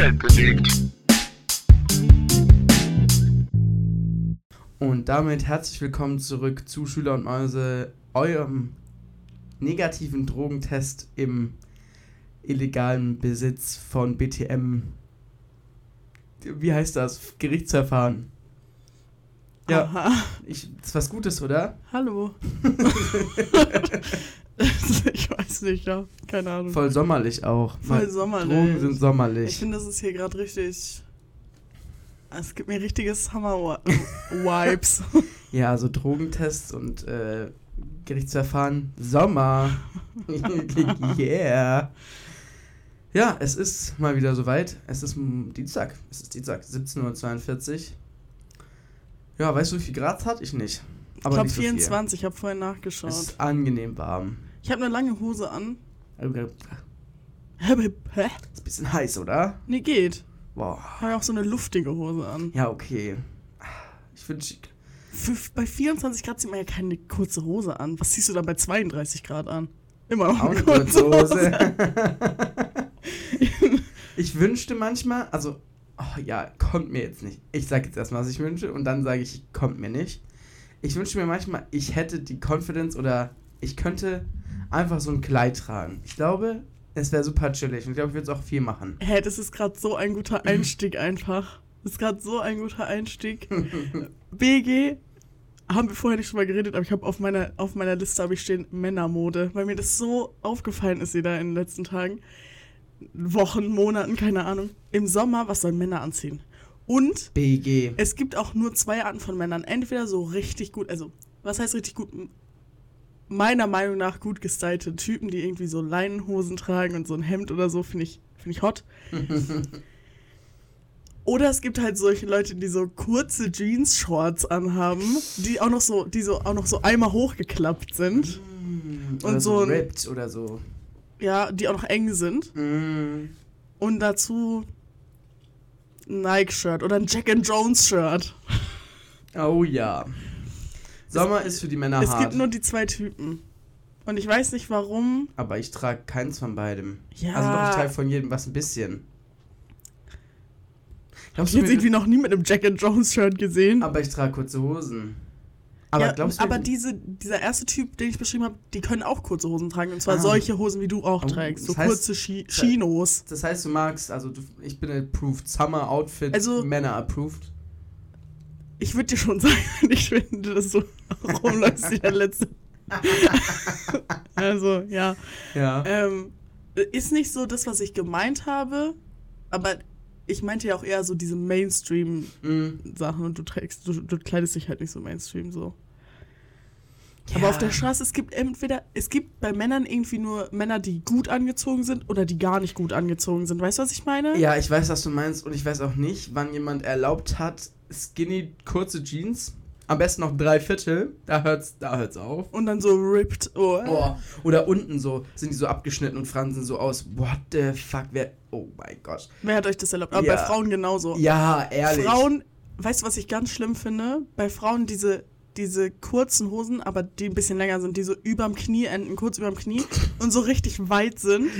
Welt bewegt. Und damit herzlich willkommen zurück zu Schüler und Mäuse, eurem negativen Drogentest im illegalen Besitz von BTM. Wie heißt das? Gerichtsverfahren. Ja, Aha. ich, das ist was Gutes, oder? Hallo. ich weiß nicht, ja. Keine Ahnung. Voll sommerlich auch. Voll sommerlich. Drogen sind Ich sommerlich. finde, das ist hier gerade richtig. Es gibt mir richtige Summer-Vibes. Ja, so Drogentests und äh, Gerichtsverfahren. Sommer. yeah. Ja, es ist mal wieder soweit. Es ist Dienstag. Es ist Dienstag, 17.42 Uhr. Ja, weißt du, wie viel Grad es hat? Ich nicht. ich Aber glaube nicht so viel. 24, ich habe vorhin Es nachgeschaut. ist angenehm warm. Ich habe eine lange Hose an. Ist Hä? ein bisschen heiß, oder? Nee, geht. Boah. Ich habe auch so eine luftige Hose an. Ja, okay. Ich wünsche. Bei 24 Grad zieht man ja keine kurze Hose an. Was ziehst du dann bei 32 Grad an? Immer noch eine kurze Hose. Ich wünschte manchmal, also, oh ja, kommt mir jetzt nicht. Ich sage jetzt erstmal, was ich wünsche und dann sage ich, kommt mir nicht. Ich wünschte mir manchmal, ich hätte die Confidence oder ich könnte einfach so ein Kleid tragen. Ich glaube, es wäre super chillig und ich glaube, ich würde es auch viel machen. Hä, das ist gerade so ein guter Einstieg einfach. Das ist gerade so ein guter Einstieg. BG haben wir vorher nicht drüber geredet, aber ich habe auf meiner, auf meiner Liste habe ich stehen Männermode, weil mir das so aufgefallen ist wieder in den letzten Tagen. Wochen, Monaten, keine Ahnung. Im Sommer, was sollen Männer anziehen? Und BG. es gibt auch nur zwei Arten von Männern. Entweder so richtig gut, also was heißt richtig gut? Meiner Meinung nach gut gestylte Typen, die irgendwie so Leinenhosen tragen und so ein Hemd oder so, finde ich, finde ich hot. Oder es gibt halt solche Leute, die so kurze Jeans-Shorts anhaben, die auch noch so, die so auch noch so einmal hochgeklappt sind. oder Und so ein- ripped oder so. Ja, die auch noch eng sind. Mm. Und dazu ein Nike-Shirt oder ein Jack and Jones-Shirt. Oh ja. Sommer ist für die Männer Es hart. gibt nur die zwei Typen. Und ich weiß nicht warum. aber ich trage keins von beidem. Ja. Also doch, ich trage von jedem was ein bisschen. Glaubst ich mir- irgendwie noch nie mit einem Jack and Jones Shirt gesehen. Aber ich trage kurze Hosen. Aber ja, glaubst du, aber diese, dieser erste Typ, den ich beschrieben habe, die können auch kurze Hosen tragen. Und zwar Ah. solche Hosen, wie du auch Oh, trägst. So das heißt- kurze Chi Chinos. das heißt, du magst, also du, ich bin approved, Summer Outfit, Also- Männer approved. Ich würde dir schon sagen, ich finde, dass du rumläufst wie der letzte. also, ja. Ja. Ähm, ist nicht so das, was ich gemeint habe, aber ich meinte ja auch eher so diese Mainstream-Sachen Mm. und du trägst, du, du kleidest dich halt nicht so Mainstream so. Aber auf der Straße, es gibt entweder, es gibt bei Männern irgendwie nur Männer, die gut angezogen sind oder die gar nicht gut angezogen sind. Weißt du, was ich meine? Ja, ich weiß, was du meinst und ich weiß auch nicht, wann jemand erlaubt hat, skinny, kurze Jeans. Am besten noch drei Viertel. Da hört's, da hört's auf. Und dann so ripped. Oh. Oh, oder unten so, sind die so abgeschnitten und fransen so aus. What the fuck, wer. Oh mein Gott. Wer hat euch das erlaubt? Aber Ja. bei Frauen genauso. Ja, ehrlich. Frauen, weißt du, was ich ganz schlimm finde? Bei Frauen diese, diese kurzen Hosen, aber die ein bisschen länger sind, die so überm Knie enden, kurz überm Knie und so richtig weit sind.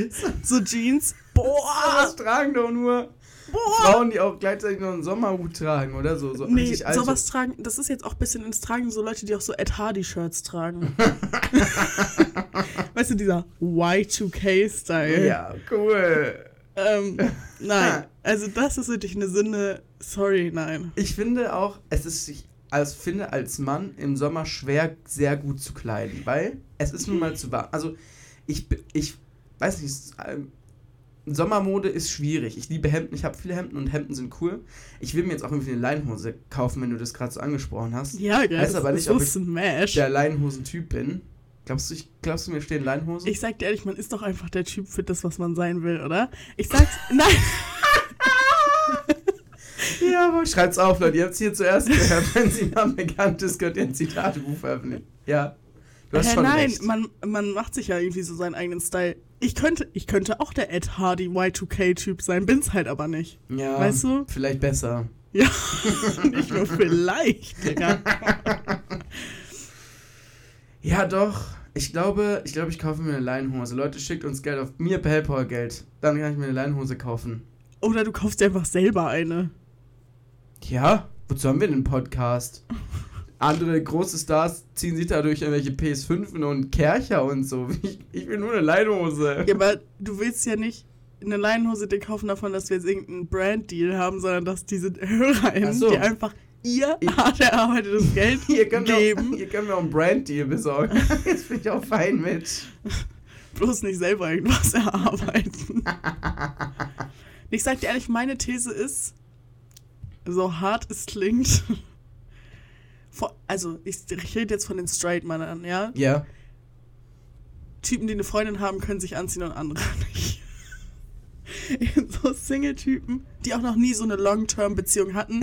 So Jeans. Boah! Das tragen doch nur Boah! Frauen, die auch gleichzeitig noch einen Sommerhut tragen, oder so. so Nee, sowas tragen, das ist jetzt auch ein bisschen ins Tragen, so Leute, die auch so Ed Hardy-Shirts tragen. weißt du, dieser Y2K-Style. Ja, cool. Ähm, nein, also das ist wirklich eine Sünde. Sorry, nein. Ich finde auch, es ist sich als finde als Mann im Sommer schwer sehr gut zu kleiden, weil es ist nun mal zu warm. Also ich ich weiß nicht, ähm, Sommermode ist schwierig. Ich liebe Hemden, ich habe viele Hemden und Hemden sind cool. Ich will mir jetzt auch irgendwie eine Leinenhose kaufen, wenn du das gerade so angesprochen hast. Ja, gell, Weiß das aber ist nicht, so ob ich Smash. Der Leinenhosen-Typ bin. Glaubst du, ich, glaubst du mir stehen Leinenhosen? Ich sag dir ehrlich, man ist doch einfach der Typ für das, was man sein will, oder? Ich sag's, nein, Aber schreibt's auf, Leute. Ihr habt's hier zuerst gehört. Wenn sie mal bekannt ist, könnt ihr ein Zitatebuch veröffentlichen. Ja. Du hast Hä, schon nein, recht. man, man macht sich ja irgendwie so seinen eigenen Style. Ich könnte, ich könnte auch der Ed Hardy Y2K-Typ sein, bin's halt aber nicht. ja, weißt du? Vielleicht besser. Ja, nicht nur vielleicht, Digga. Ja, doch. Ich glaube, ich glaube, ich kaufe mir eine Leinenhose. Leute, schickt uns Geld auf mir PayPal Geld. Dann kann ich mir eine Leinenhose kaufen. Oder du kaufst dir einfach selber eine. Ja, wozu haben wir den Podcast? Andere große Stars ziehen sich da durch irgendwelche PS5 und Kercher und so. Ich, ich will nur eine Leinhose. Ja, aber du willst ja nicht eine Leinenhose dir kaufen davon, dass wir jetzt irgendeinen Brand-Deal haben, sondern dass diese HörerInnen, so. die einfach ihr hart erarbeitetes Geld Ihr geben, auch, ihr könnt mir auch einen Brand-Deal besorgen. Jetzt bin ich auch fein mit. bloß nicht selber irgendwas erarbeiten. ich sag dir ehrlich, meine These ist, so hart es klingt, vor, also ich, ich rede jetzt von den Straight-Männern, ja? Ja. Typen, die eine Freundin haben, können sich anziehen und andere nicht. so Single-Typen, die auch noch nie so eine Long-Term-Beziehung hatten.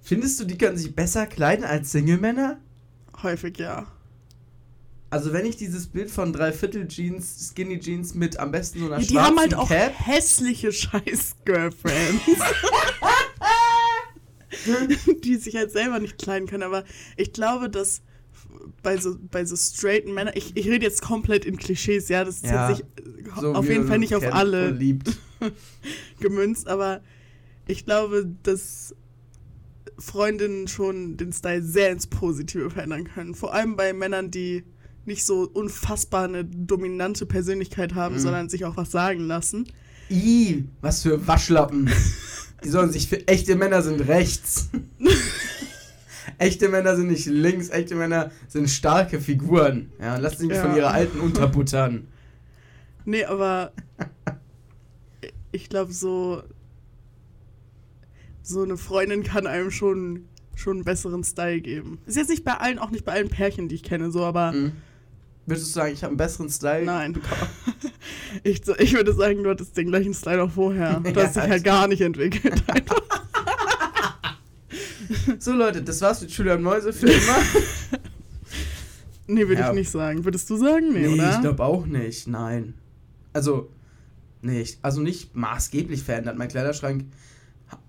Findest du, die können sich besser kleiden als Single-Männer? Häufig ja. Also wenn ich dieses Bild von Dreiviertel-Jeans, Skinny-Jeans mit am besten so einer ja die schwarzen haben halt auch Cap... hässliche Scheiß-Girlfriends. die sich halt selber nicht kleiden können. Aber ich glaube, dass bei so, bei so straighten Männern, ich, ich rede jetzt komplett in Klischees, ja, das ist Ja, jetzt nicht, so auf jeden Fall nicht auf alle gemünzt, aber ich glaube, dass Freundinnen schon den Style sehr ins Positive verändern können. Vor allem bei Männern, die nicht so unfassbar eine dominante Persönlichkeit haben, Mhm. sondern sich auch was sagen lassen. Ih, was für Waschlappen. Die sollen sich für echte Männer sind rechts. echte Männer sind nicht links, echte Männer sind starke Figuren. Ja, lass sie nicht Ja. von ihrer alten unterbuttern. Nee, aber ich glaube, so, so eine Freundin kann einem schon, schon einen besseren Style geben. Ist jetzt nicht bei allen, auch nicht bei allen Pärchen, die ich kenne, so, aber Mhm. Würdest du sagen, ich habe einen besseren Style? nein. ich, ich würde sagen, du hattest den gleichen Style auch vorher. Du hast dich halt gar nicht entwickelt. So Leute, das war's mit Julian Mäuse für immer. nee, würde Ja. ich nicht sagen. Würdest du sagen? Nee, oder? ich glaube auch nicht. Nein. Also, nicht. Also nicht maßgeblich verändert. Mein Kleiderschrank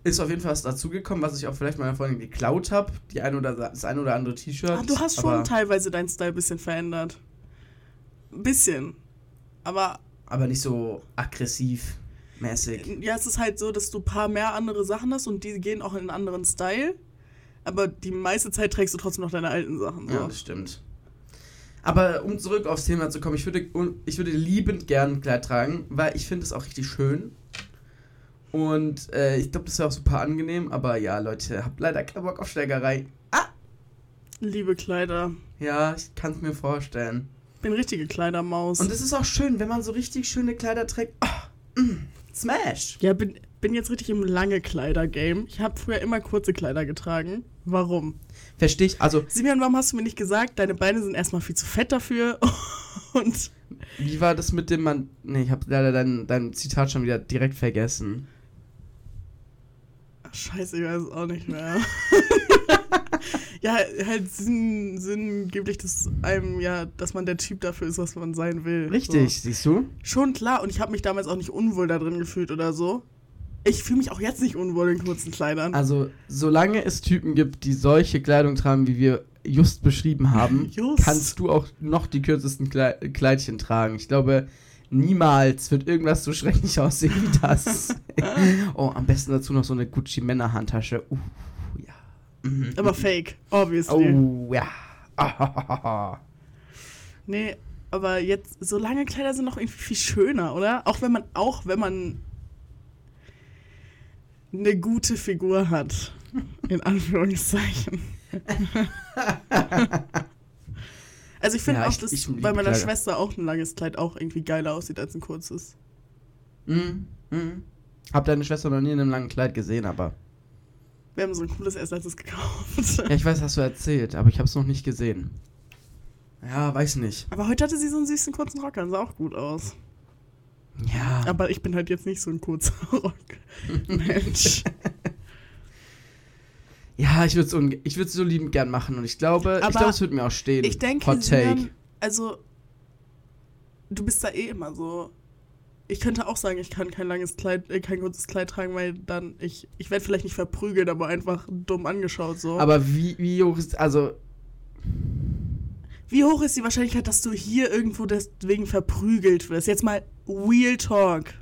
ist auf jeden Fall was dazugekommen, was ich auch vielleicht meiner Freundin geklaut habe. Die ein oder das ein oder andere T-Shirt. Ah, du hast schon teilweise deinen Style ein bisschen verändert. Ein bisschen. Aber aber nicht so aggressiv mäßig. Ja, es ist halt so, dass du ein paar mehr andere Sachen hast und die gehen auch in einen anderen Style. Aber die meiste Zeit trägst du trotzdem noch deine alten Sachen. So. Ja, das stimmt. Aber um zurück aufs Thema zu kommen, ich würde, ich würde liebend gern ein Kleid tragen, weil ich finde es auch richtig schön. Und äh, ich glaube, das wäre auch super angenehm. Aber ja, Leute, habt leider keinen Bock auf Schlägerei. Liebe Kleider. Ja, ich kann es mir vorstellen. Bin richtige Kleidermaus. Und es ist auch schön, wenn man so richtig schöne Kleider trägt. Oh, mm, smash! ja, bin, bin jetzt richtig im lange Kleider-Game. Ich habe früher immer kurze Kleider getragen. Warum? Verstehe ich. Also, Simeon, warum hast du mir nicht gesagt, deine Beine sind erstmal viel zu fett dafür? Und wie war das mit dem Mann? Nee, ich habe leider dein, dein Zitat schon wieder direkt vergessen. Ach, scheiße, ich weiß es auch nicht mehr. ja, halt sinn, sinngeblich, dass einem ja, dass man der Typ dafür ist, was man sein will. Richtig, So. siehst du? Schon klar, und ich habe mich damals auch nicht unwohl da drin gefühlt oder so. Ich fühle mich auch jetzt nicht unwohl in kurzen Kleidern. Also, solange es Typen gibt, die solche Kleidung tragen, wie wir just beschrieben haben, Just. kannst du auch noch die kürzesten Klei Kleidchen tragen. Ich glaube, niemals wird irgendwas so schrecklich aussehen wie das. oh, am besten dazu noch so eine Gucci-Männer-Handtasche. Uh. Mhm. Aber fake, obviously. Oh, ja. Ah, Nee, aber jetzt, so lange Kleider sind noch irgendwie viel schöner, oder? Auch wenn man, auch wenn man eine gute Figur hat. In Anführungszeichen. also ich finde Ja, auch, ich- dass ich liebe bei meiner Kleider. Schwester auch ein langes Kleid auch irgendwie geiler aussieht als ein kurzes. Mhm, mhm. Hab deine Schwester noch nie in einem langen Kleid gesehen, aber. Wir haben so ein cooles letztes gekauft. Ja, ich weiß, hast du erzählt, aber ich hab's noch nicht gesehen. Ja, weiß nicht. Aber heute hatte sie so einen süßen kurzen Rock an, sah auch gut aus. Ja. Aber ich bin halt jetzt nicht so ein kurzer Rock. Mensch. Ja, ich würde es ich so liebend gern machen und ich glaube, ich Aber glaube, es wird mir auch stehen. Ich denke, Hot Take. Sinan, also du bist da eh immer so. Ich könnte auch sagen, ich kann kein langes Kleid, äh, kein kurzes Kleid tragen, weil dann ich, ich werde vielleicht nicht verprügelt, aber einfach dumm angeschaut so. Aber wie, wie hoch ist, also, Wie hoch ist die Wahrscheinlichkeit, dass du hier irgendwo deswegen verprügelt wirst? Jetzt mal Real Talk.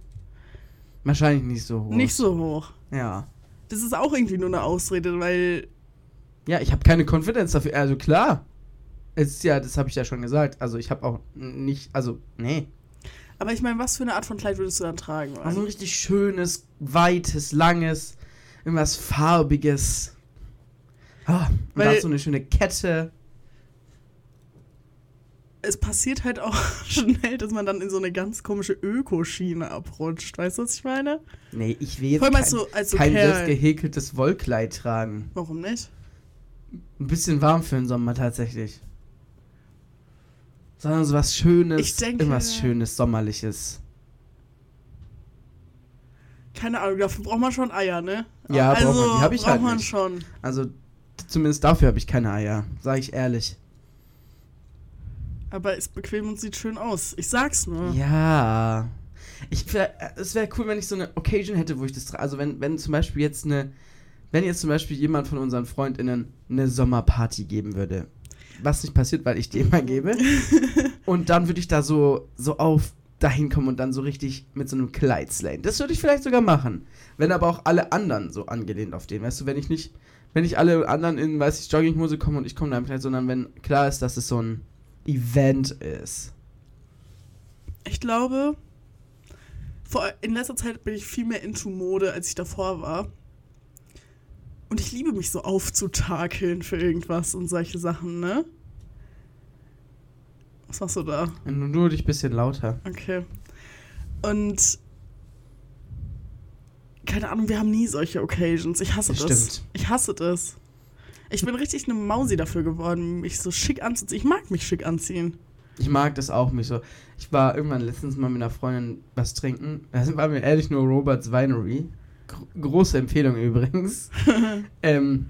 Wahrscheinlich nicht so hoch. Nicht so hoch. Ja. Das ist auch irgendwie nur eine Ausrede, weil Ja, ich habe keine Confidence dafür. Also klar. Es ist ja, das habe ich ja schon gesagt. Also ich habe auch nicht, also nee. Aber ich meine, was für eine Art von Kleid würdest du dann tragen? Also ein richtig schönes, weites, langes, irgendwas farbiges. Ah, und Weil- dann so eine schöne Kette. es passiert halt auch schnell, dass man dann in so eine ganz komische Ökoschiene abrutscht. Weißt du, was ich meine? Nee, ich will jetzt kein, so, als so kein selbstgehäkeltes Wollkleid tragen. Warum nicht? Ein bisschen warm für den Sommer tatsächlich. Sondern so was Schönes, Ich denke- irgendwas Schönes, Sommerliches. Keine Ahnung, dafür braucht man schon Eier, ne? Ja, braucht also, man. Die hab ich braucht halt man nicht. schon. Also zumindest dafür habe ich keine Eier, sage ich ehrlich. Aber ist bequem und sieht schön aus. Ich sag's nur. Ja. Ich, wär- es wäre cool, wenn ich so eine Occasion hätte, wo ich das. Also wenn, wenn zum Beispiel jetzt eine, wenn jetzt zum Beispiel jemand von unseren FreundInnen eine Sommerparty geben würde. Was nicht passiert, weil ich die immer gebe. und dann würde ich da so, so auf dahin kommen und dann so richtig mit so einem Kleid slayen. Das würde ich vielleicht sogar machen. Wenn aber auch alle anderen so angelehnt auf den. Weißt du, wenn ich nicht, wenn nicht alle anderen in, weiß ich, Jogginghose kommen und ich komme da im Kleid, sondern wenn klar ist, dass es so ein Event ist. Ich glaube, vor, in letzter Zeit bin ich viel mehr into Mode, als ich davor war. Und ich liebe mich so aufzutakeln für irgendwas und solche Sachen, ne? Was machst du da? Nur, dich ein bisschen lauter. Okay. Und keine Ahnung, wir haben nie solche Occasions. Ich hasse Das das. stimmt. Ich hasse das. Ich bin richtig eine Mausi dafür geworden, mich so schick anzuziehen. Ich mag mich schick anziehen. Ich mag das auch mich so. Ich war irgendwann letztens mal mit einer Freundin was trinken. Das war mir ehrlich nur Roberts Winery. Gro große Empfehlung übrigens. ähm,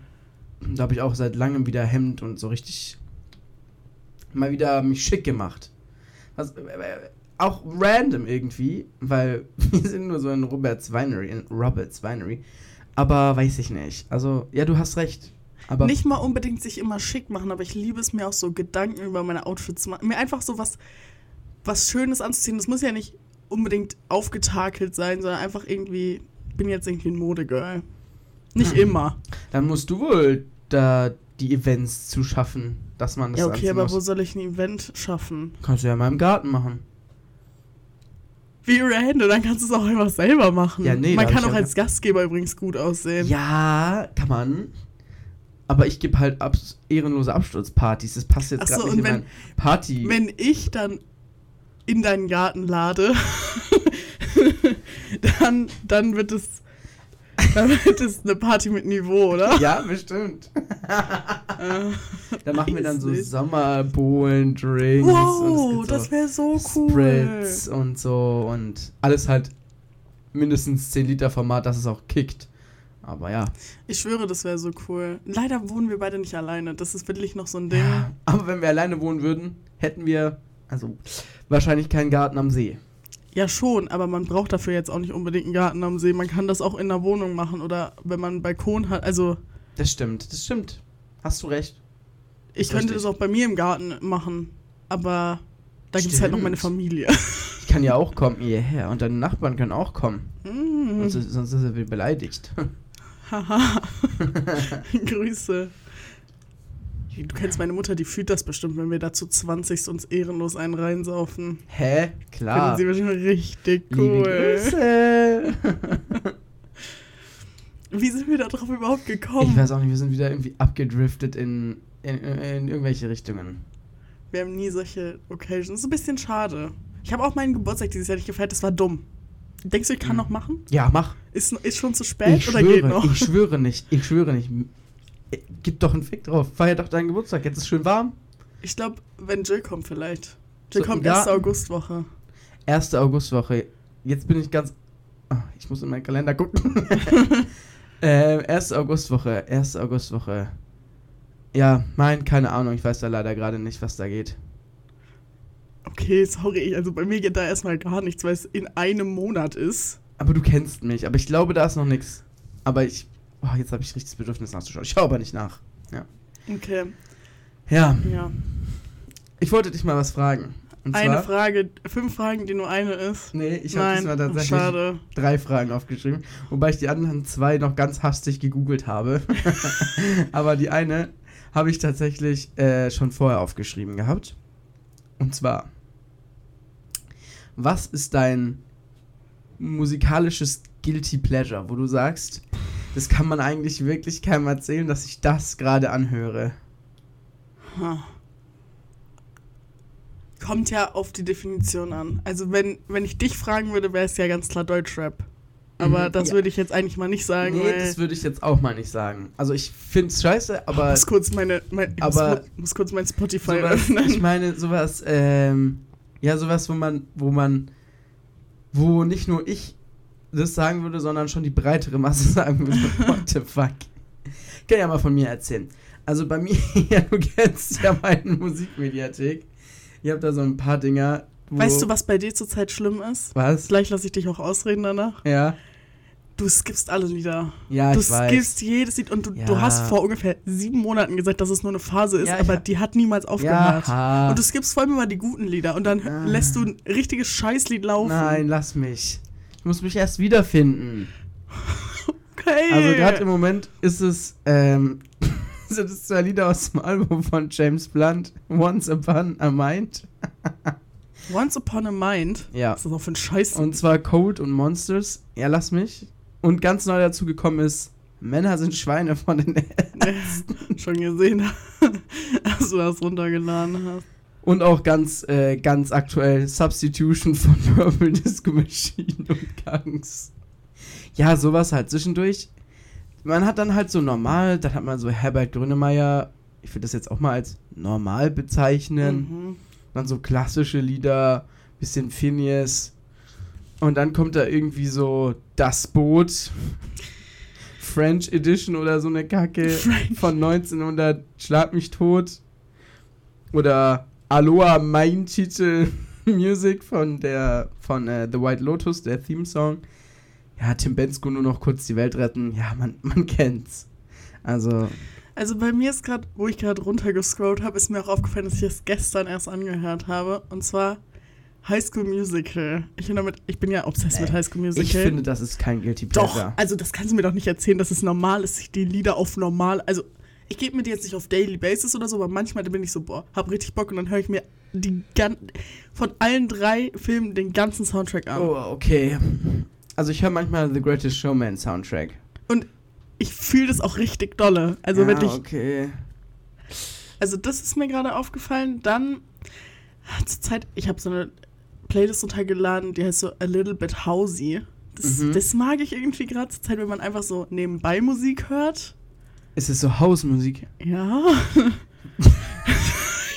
da habe ich auch seit langem wieder Hemd und so richtig mal wieder mich schick gemacht. Was, äh, äh, auch random irgendwie, weil wir sind nur so in Roberts Winery, in Roberts Winery. Aber weiß ich nicht. Also, ja, du hast recht. Aber Nicht mal unbedingt sich immer schick machen, aber ich liebe es mir auch so Gedanken über meine Outfits zu machen. Mir einfach so was, was Schönes anzuziehen. Das muss ja nicht unbedingt aufgetakelt sein, sondern einfach irgendwie, bin jetzt irgendwie ein Modegirl. Nicht Hm. immer. dann musst du wohl da die Events zu schaffen, dass man das Ja, okay, aber muss. wo soll ich ein Event schaffen? Kannst du ja mal im Garten machen. Wie random, dann kannst du es auch einfach selber machen. Ja, nee, Man kann auch ja- als Gastgeber übrigens gut aussehen. Ja, kann man. Aber ich gebe halt abs ehrenlose Absturzpartys. Das passt jetzt Ach so, gerade nicht und in wenn- mein Party. Wenn ich dann in deinen Garten lade, dann, dann wird es dann wird es eine Party mit Niveau, oder? ja, bestimmt. Äh, Da machen wir dann so weiß nicht. Sommerbohlen, Drinks wow, das wäre so so cool. Spritz und so und alles halt mindestens 10 Liter Format, dass es auch kickt. Aber ja. Ich schwöre, das wäre so cool. Leider wohnen wir beide nicht alleine. Das ist wirklich noch so ein Ding. ja. Aber wenn wir alleine wohnen würden, hätten wir also wahrscheinlich keinen Garten am See. Ja, schon, aber man braucht dafür jetzt auch nicht unbedingt einen Garten am See. Man kann das auch in der Wohnung machen oder wenn man einen Balkon hat. Also, Das stimmt, das stimmt. Hast du recht. ich Ist könnte richtig. das auch bei mir im Garten machen, aber da gibt es halt noch meine. Familie. Ich kann ja auch kommen hierher und deine Nachbarn können auch kommen. Mm. Sonst, sonst ist er beleidigt. Haha. Grüße. Du kennst meine Mutter, die fühlt das bestimmt, wenn wir da zu 20 uns ehrenlos einen reinsaufen. Hä? Klar. Finden sie bestimmt richtig Liebe cool. Grüße. Wie sind wir da drauf überhaupt gekommen? Ich weiß auch nicht, wir sind wieder irgendwie abgedriftet in, in, in irgendwelche Richtungen. Wir haben nie solche Occasions. Das ist ein bisschen schade. Ich habe auch meinen Geburtstag dieses Jahr nicht gefeiert, das war dumm. Denkst du, ich kann Hm. noch machen? Ja, mach. Ist, ist schon zu spät ich oder geht schwöre, noch? ich schwöre nicht, ich schwöre nicht. Äh, Gib doch einen Fick drauf. Feier doch deinen Geburtstag. Jetzt ist schön warm. Ich glaube, wenn Jill kommt vielleicht. Jill So, kommt ja. 1. Augustwoche. 1. Augustwoche. Jetzt bin ich ganz. Ah, ich muss in meinen Kalender gucken. ähm, 1. Augustwoche. 1. Augustwoche. Ja, mein, keine Ahnung. Ich weiß da leider gerade nicht, was da geht. Okay, sorry. Also bei mir geht da erstmal gar nichts, weil es in einem Monat ist. Aber du kennst mich. Aber ich glaube, da ist noch nichts. Aber ich. Oh, jetzt habe ich richtig das Bedürfnis nachzuschauen. Ich schaue aber nicht nach. Okay, Ja, ja. ich wollte dich mal was fragen. Und Eine zwar, Frage, fünf Fragen, die nur eine ist. Nee, ich habe diesmal tatsächlich schade. drei Fragen aufgeschrieben, wobei ich die anderen zwei noch ganz hastig gegoogelt habe. Aber die eine habe ich tatsächlich äh, schon vorher aufgeschrieben gehabt. Und zwar, was ist dein musikalisches Guilty Pleasure, wo du sagst, das kann man eigentlich wirklich keinem erzählen, dass ich das gerade anhöre? Ha. Kommt ja auf die Definition an. Also wenn, wenn ich dich fragen würde, wäre es ja ganz klar Deutschrap. Aber Mhm, das ja. würde ich jetzt eigentlich mal nicht sagen. Nee, das würde ich jetzt auch mal nicht sagen. Also ich finde es scheiße, aber ich muss kurz meine, mein, ich aber- muss, muss kurz mein Spotify sowas, öffnen. ich meine sowas, ähm, ja sowas, wo man, wo man, wo nicht nur ich das sagen würde, sondern schon die breitere Masse sagen würde, what the fuck. Ich kann ja mal von mir erzählen. Also bei mir, ja, du kennst ja meine Musikmediathek. Ich habe da so ein paar Dinger. Weißt du, was bei dir zurzeit schlimm ist? Was? Gleich lasse ich dich auch ausreden danach. Ja. Du skippst alle Lieder. Ja, du ich weiß. skippst jedes Lied und du, Ja. du hast vor ungefähr sieben Monaten gesagt, dass es nur eine Phase ist, Ja, aber die hat niemals aufgehört. Ja. Und du skippst vor allem immer die guten Lieder und dann Ah. lässt du ein richtiges Scheißlied laufen. Nein, lass mich. Ich muss mich erst wiederfinden. Okay. Also gerade im Moment ist es, ähm, sind es zwei Lieder aus dem Album von James Blunt, Once Upon a Mind. Once Upon a Mind. Ja. Was ist das auch für ein Scheiß? Und zwar Cold und Monsters. Ja, lass mich. Und ganz neu dazu gekommen ist Männer sind Schweine von den Schon gesehen, dass du das runtergeladen hast. Und auch ganz, äh, ganz aktuell Substitution von Purple Disco Machine und Gangs. Ja, sowas halt zwischendurch. Man hat dann halt so normal, dann hat man so Herbert Grönemeyer, ich würde das jetzt auch mal als normal bezeichnen. Mhm. Dann so klassische Lieder, bisschen Phineas. Und dann kommt da irgendwie so Das Boot, French Edition oder so eine Kacke French. von 1900 Schlag mich tot. Oder Aloha Mein Titel Music von der von äh, The White Lotus, der Theme Song. Ja, Tim Bensko nur noch kurz die Welt retten. Ja, man, man kennt's. Also, Also bei mir ist gerade, wo ich gerade runtergescrollt habe, ist mir auch aufgefallen, dass ich es gestern erst angehört habe. Und zwar High School Musical. Ich bin, damit, ich bin ja obsessed mit High School Musical. ich finde, das ist kein Guilty Doch, Pleasure. also das kannst du mir doch nicht erzählen, dass es normal ist, sich die Lieder auf normal. Also, ich gebe mir die jetzt nicht auf Daily Basis oder so, aber manchmal bin ich so, boah, hab richtig Bock und dann höre ich mir die gan von allen drei Filmen den ganzen Soundtrack an. Oh, okay. Also ich höre manchmal The Greatest Showman Soundtrack. Und ich fühle das auch richtig dolle. Also ja, wirklich, okay. also das ist mir gerade aufgefallen. Dann zur Zeit, ich habe so eine Playlist runtergeladen, die heißt so A Little Bit Housey. Das, Mhm. das mag ich irgendwie gerade zur Zeit, wenn man einfach so nebenbei Musik hört. Ist es so Hausmusik? Ja.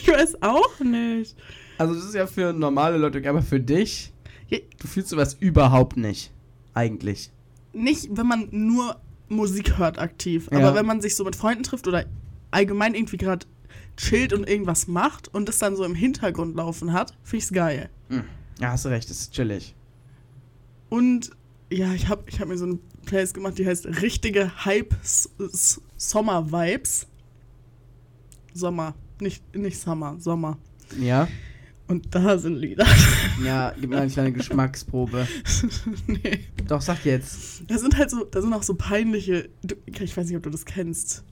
ich weiß auch nicht. Also das ist ja für normale Leute, aber für dich, du fühlst sowas überhaupt nicht. Eigentlich. Nicht, wenn man nur Musik hört aktiv, Ja. aber wenn man sich so mit Freunden trifft oder allgemein irgendwie gerade chillt und irgendwas macht und das dann so im Hintergrund laufen hat, finde ich's geil. Hm. Ja, hast du recht, das ist chillig. Und ja, ich habe ich hab mir so eine Playlist gemacht, die heißt richtige Hype-Sommer-Vibes. Sommer, nicht, nicht Summer, Sommer. Ja? Und da sind Lieder. Ja, gib mir eine kleine Geschmacksprobe. nee. Doch, sag jetzt. Da sind halt so, da sind auch so peinliche. Du, ich weiß nicht, ob du das kennst.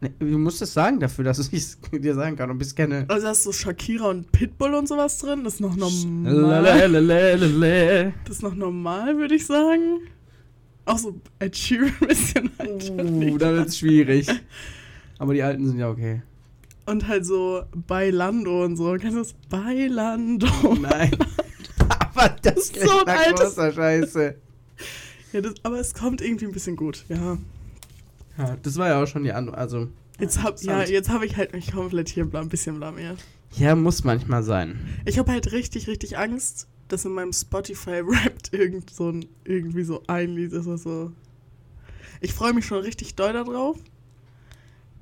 Nee, Du musst es sagen dafür, dass ich es dir sagen kann, ob ich es kenne. Also da ist so Shakira und Pitbull und sowas drin. Das ist noch normal. Lalalalalalala. Das ist noch normal, würde ich sagen. Auch so Ed Sheeran ein bisschen halt. Uh, da wird's schwierig. Aber die alten sind ja okay. Und halt so Bailando und so. Kennst du das? Bailando. Nein. Aber das ist so ein altes- Scheiße. Ja, das, aber es kommt irgendwie ein bisschen gut. Ja. Ja, das war ja auch schon die andere. Also, Jetzt hab, ja, jetzt habe ich halt mich komplett hier ein bisschen blamiert. ja, muss manchmal sein. Ich habe halt richtig, richtig Angst, dass in meinem Spotify rappt irgend so ein, irgendwie so ein Lied ist, was so. Ich freue mich schon richtig doll darauf.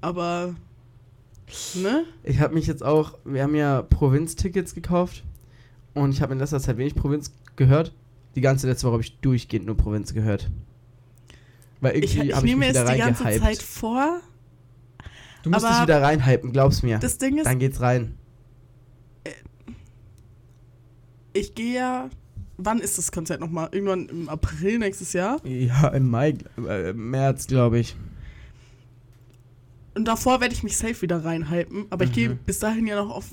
Aber. Ne? Ich habe mich jetzt auch, wir haben ja Provinz-Tickets gekauft und ich habe in letzter Zeit wenig Provinz gehört. Die ganze letzte Woche habe ich durchgehend nur Provinz gehört. Weil Ich, irgendwie ich habe ich, nehme wieder die ganze. Zeit vor. du musst dich wieder reinhypen, glaub's mir. Das Ding ist, Dann geht's rein. Ich gehe ja. Wann ist das Konzert nochmal? Irgendwann im April nächstes Jahr? Ja, im Mai, äh, März, glaube ich. Und davor werde ich mich safe wieder reinhypen. Aber ich gehe Mhm. bis dahin ja noch auf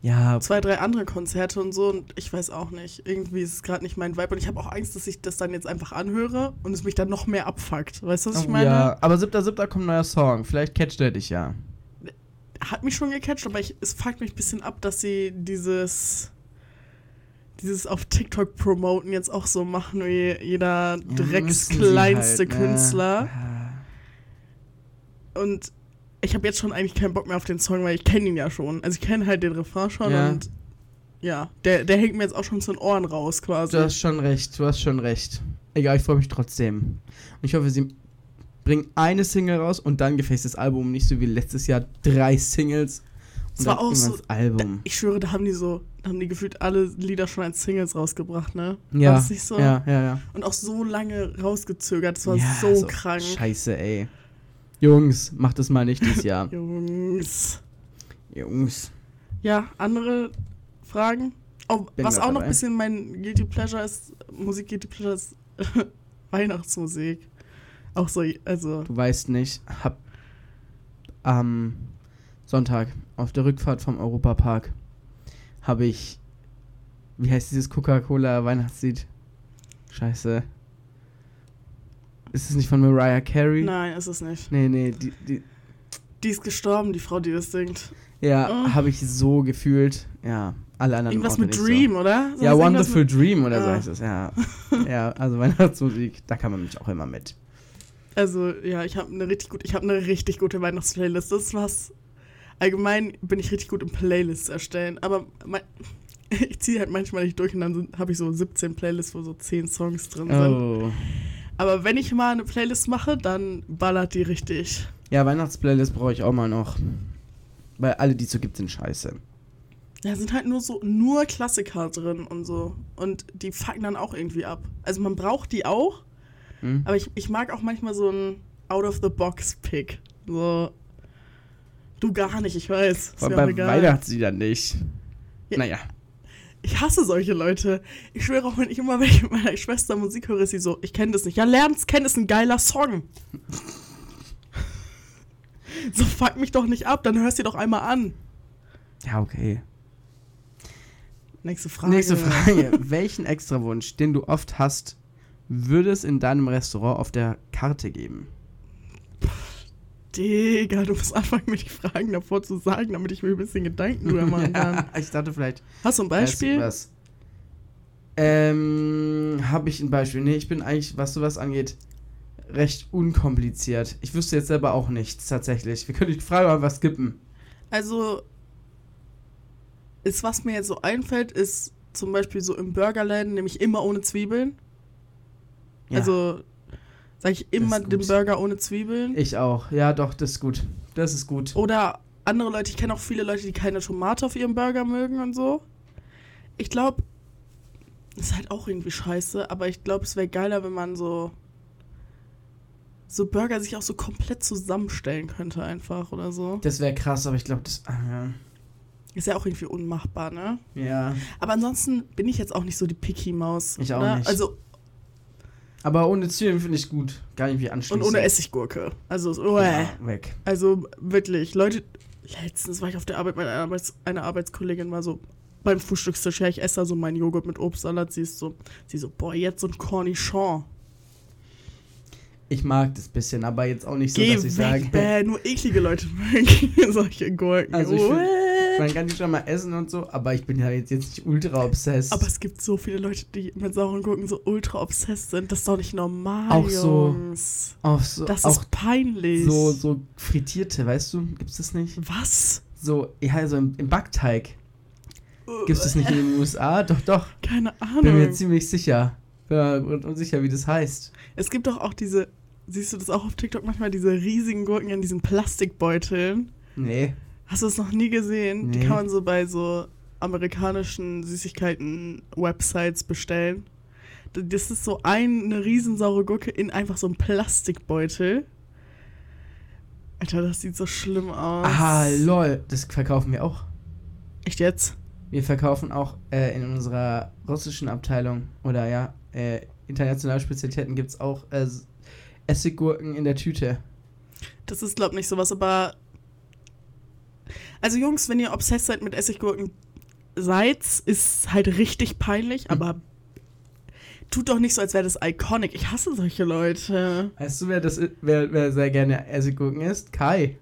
Ja, zwei, drei andere Konzerte und so. Und ich weiß auch nicht. Irgendwie ist es gerade nicht mein Vibe. Und ich habe auch Angst, dass ich das dann jetzt einfach anhöre und es mich dann noch mehr abfuckt. Weißt du, was ich oh, meine? ja. Aber 7.7. kommt ein neuer Song. Vielleicht catcht er dich ja. Hat mich schon gecatcht, aber ich, es fuckt mich ein bisschen ab, dass sie dieses. Dieses auf TikTok promoten jetzt auch so machen wie jeder Drecks kleinste halt, ne? Künstler. Ja. Und ich habe jetzt schon eigentlich keinen Bock mehr auf den Song, weil ich kenne ihn ja schon. Also ich kenne halt den Refrain schon Ja. und ja, der, der hängt mir jetzt auch schon zu den Ohren raus quasi. Du hast schon recht, du hast schon recht. Egal, ich freue mich trotzdem. Und ich hoffe, sie bringen eine Single raus und dann gefällt das Album nicht so wie letztes Jahr drei Singles Es war auch so- das Album. ich schwöre, da haben die so, da haben die gefühlt alle Lieder schon als Singles rausgebracht, ne? ja, War das nicht so? ja, ja, ja. Und auch so lange rausgezögert. Das war ja, so, krank. Scheiße, ey. Jungs, macht das mal nicht dieses Jahr. Jungs. Jungs. Ja, andere Fragen? Oh, was auch noch dabei. ein bisschen mein Guilty Pleasure ist, Musik Guilty Pleasure ist Weihnachtsmusik. Auch so, also, Du weißt nicht, hab am Sonntag auf der Rückfahrt vom Europapark habe ich, wie heißt dieses Coca-Cola Weihnachtslied? Scheiße. Ist es nicht von Mariah Carey? nein, ist es nicht. Nee, nee, die, die, Die ist gestorben, die Frau, die das singt. ja, Oh. habe ich so gefühlt. Ja, alle anderen Irgendwas mit Dream, oder? So. Ja, Wonderful Dream oder so Ah. heißt es, ja. ja, also Weihnachtsmusik, da kann man mich auch immer mit. Also, ja, ich habe eine richtig gut, ich habe eine richtig gute Weihnachtsplaylist. Das ist was. Allgemein bin ich richtig gut im Playlists erstellen, aber mein, ich ziehe halt manchmal nicht durch und dann habe ich so 17 Playlists, wo so 10 Songs drin sind. Oh. Aber wenn ich mal eine Playlist mache, dann ballert die richtig. Ja, Weihnachtsplaylist brauche ich auch mal noch. Weil alle, die es so gibt, sind scheiße. Da sind halt nur so nur Klassiker drin und so. Und die fucken dann auch irgendwie ab. Also man braucht die auch, Hm? aber ich, ich mag auch manchmal so ein Out-of-the-Box-Pick. So. Du gar nicht, ich weiß. Ist Aber mir auch bei egal. Weihnachtsliedern nicht. Ja. Naja. Ich hasse solche Leute. Ich schwöre auch, wenn ich immer welche mit meiner Schwester Musik höre, ist sie so, ich kenne das nicht. Ja, lern's kennen, ist ein geiler Song. so, fuck mich doch nicht ab, dann hörst du dir doch einmal an. Ja, okay. Nächste Frage. Nächste Frage. Welchen Extrawunsch, den du oft hast, würde es in deinem Restaurant auf der Karte geben? Digga, du musst anfangen, mir die Fragen davor zu sagen, damit ich mir ein bisschen Gedanken drüber machen kann. ich dachte vielleicht. Hast du ein Beispiel? Was. Ähm, habe ich ein Beispiel? Nee, ich bin eigentlich, was sowas angeht, recht unkompliziert. Ich wüsste jetzt selber auch nichts, tatsächlich. Wir können die Frage mal was skippen. Also, ist, was mir jetzt so einfällt, ist zum Beispiel so im Burgerläden, nämlich immer ohne Zwiebeln. Ja, Also, sage ich immer den. Burger ohne Zwiebeln. ich auch. Ja, doch, das ist gut. Das ist gut. Oder andere Leute, ich kenne auch viele Leute, die keine Tomate auf ihrem Burger mögen und so. Ich glaube, ist halt auch irgendwie scheiße, aber ich glaube, es wäre geiler, wenn man so so Burger sich auch so komplett zusammenstellen könnte einfach oder so. Das wäre krass, aber ich glaube, das. ja. Ist ja auch irgendwie unmachbar, ne? ja. Aber ansonsten bin ich jetzt auch nicht so die Picky-Maus. Ich auch oder? nicht. Also, Aber ohne Zwiebeln finde ich gut. Gar nicht wie und anschließen. ohne Essiggurke. Also, so, äh. Ja, weg. Also wirklich, Leute, letztens war ich auf der Arbeit, meine Arbeits eine Arbeitskollegin war so beim Frühstückstisch, ja, ich esse da so meinen Joghurt mit Obstsalat, sie ist so, sie so, boah, jetzt so ein Cornichon. Ich mag das bisschen, aber jetzt auch nicht so, Geh dass ich weg, sage. bäh, nur eklige Leute mögen solche Gurken. Also ich find-. Man kann die schon mal essen und so, aber ich bin ja jetzt, jetzt nicht ultra obsessed. Aber es gibt so viele Leute, die mit sauren Gurken so ultra obsessed sind. Das ist doch nicht normal, Auch so- Jungs. auch so, Das auch ist peinlich. so, so frittierte, weißt du? Gibt's das nicht? Was? So, ja, so im, im Backteig. Gibt's das nicht in den USA? Doch, doch. Keine Ahnung. Bin mir ziemlich sicher. Bin mir unsicher, wie das heißt. Es gibt doch auch diese, siehst du das auch auf TikTok manchmal, diese riesigen Gurken in diesen Plastikbeuteln. Nee. Hast du das noch nie gesehen? Die Nee. kann man so bei so amerikanischen Süßigkeiten-Websites bestellen. Das ist so ein, eine riesensaure Gurke in einfach so einem Plastikbeutel. Alter, das sieht so schlimm aus. Ah, lol. Das verkaufen wir auch. Echt jetzt? Wir verkaufen auch äh, in unserer russischen Abteilung oder ja, äh, internationale Spezialitäten gibt es auch äh, Essiggurken in der Tüte. Das ist, glaub nicht sowas, aber. Also, Jungs, wenn ihr obsessed seid mit Essiggurken seid, ist halt richtig peinlich, Hm. aber tut doch nicht so, als wäre das iconic. Ich hasse solche Leute. Weißt du, wer das wer, wer sehr gerne Essiggurken isst? Kai.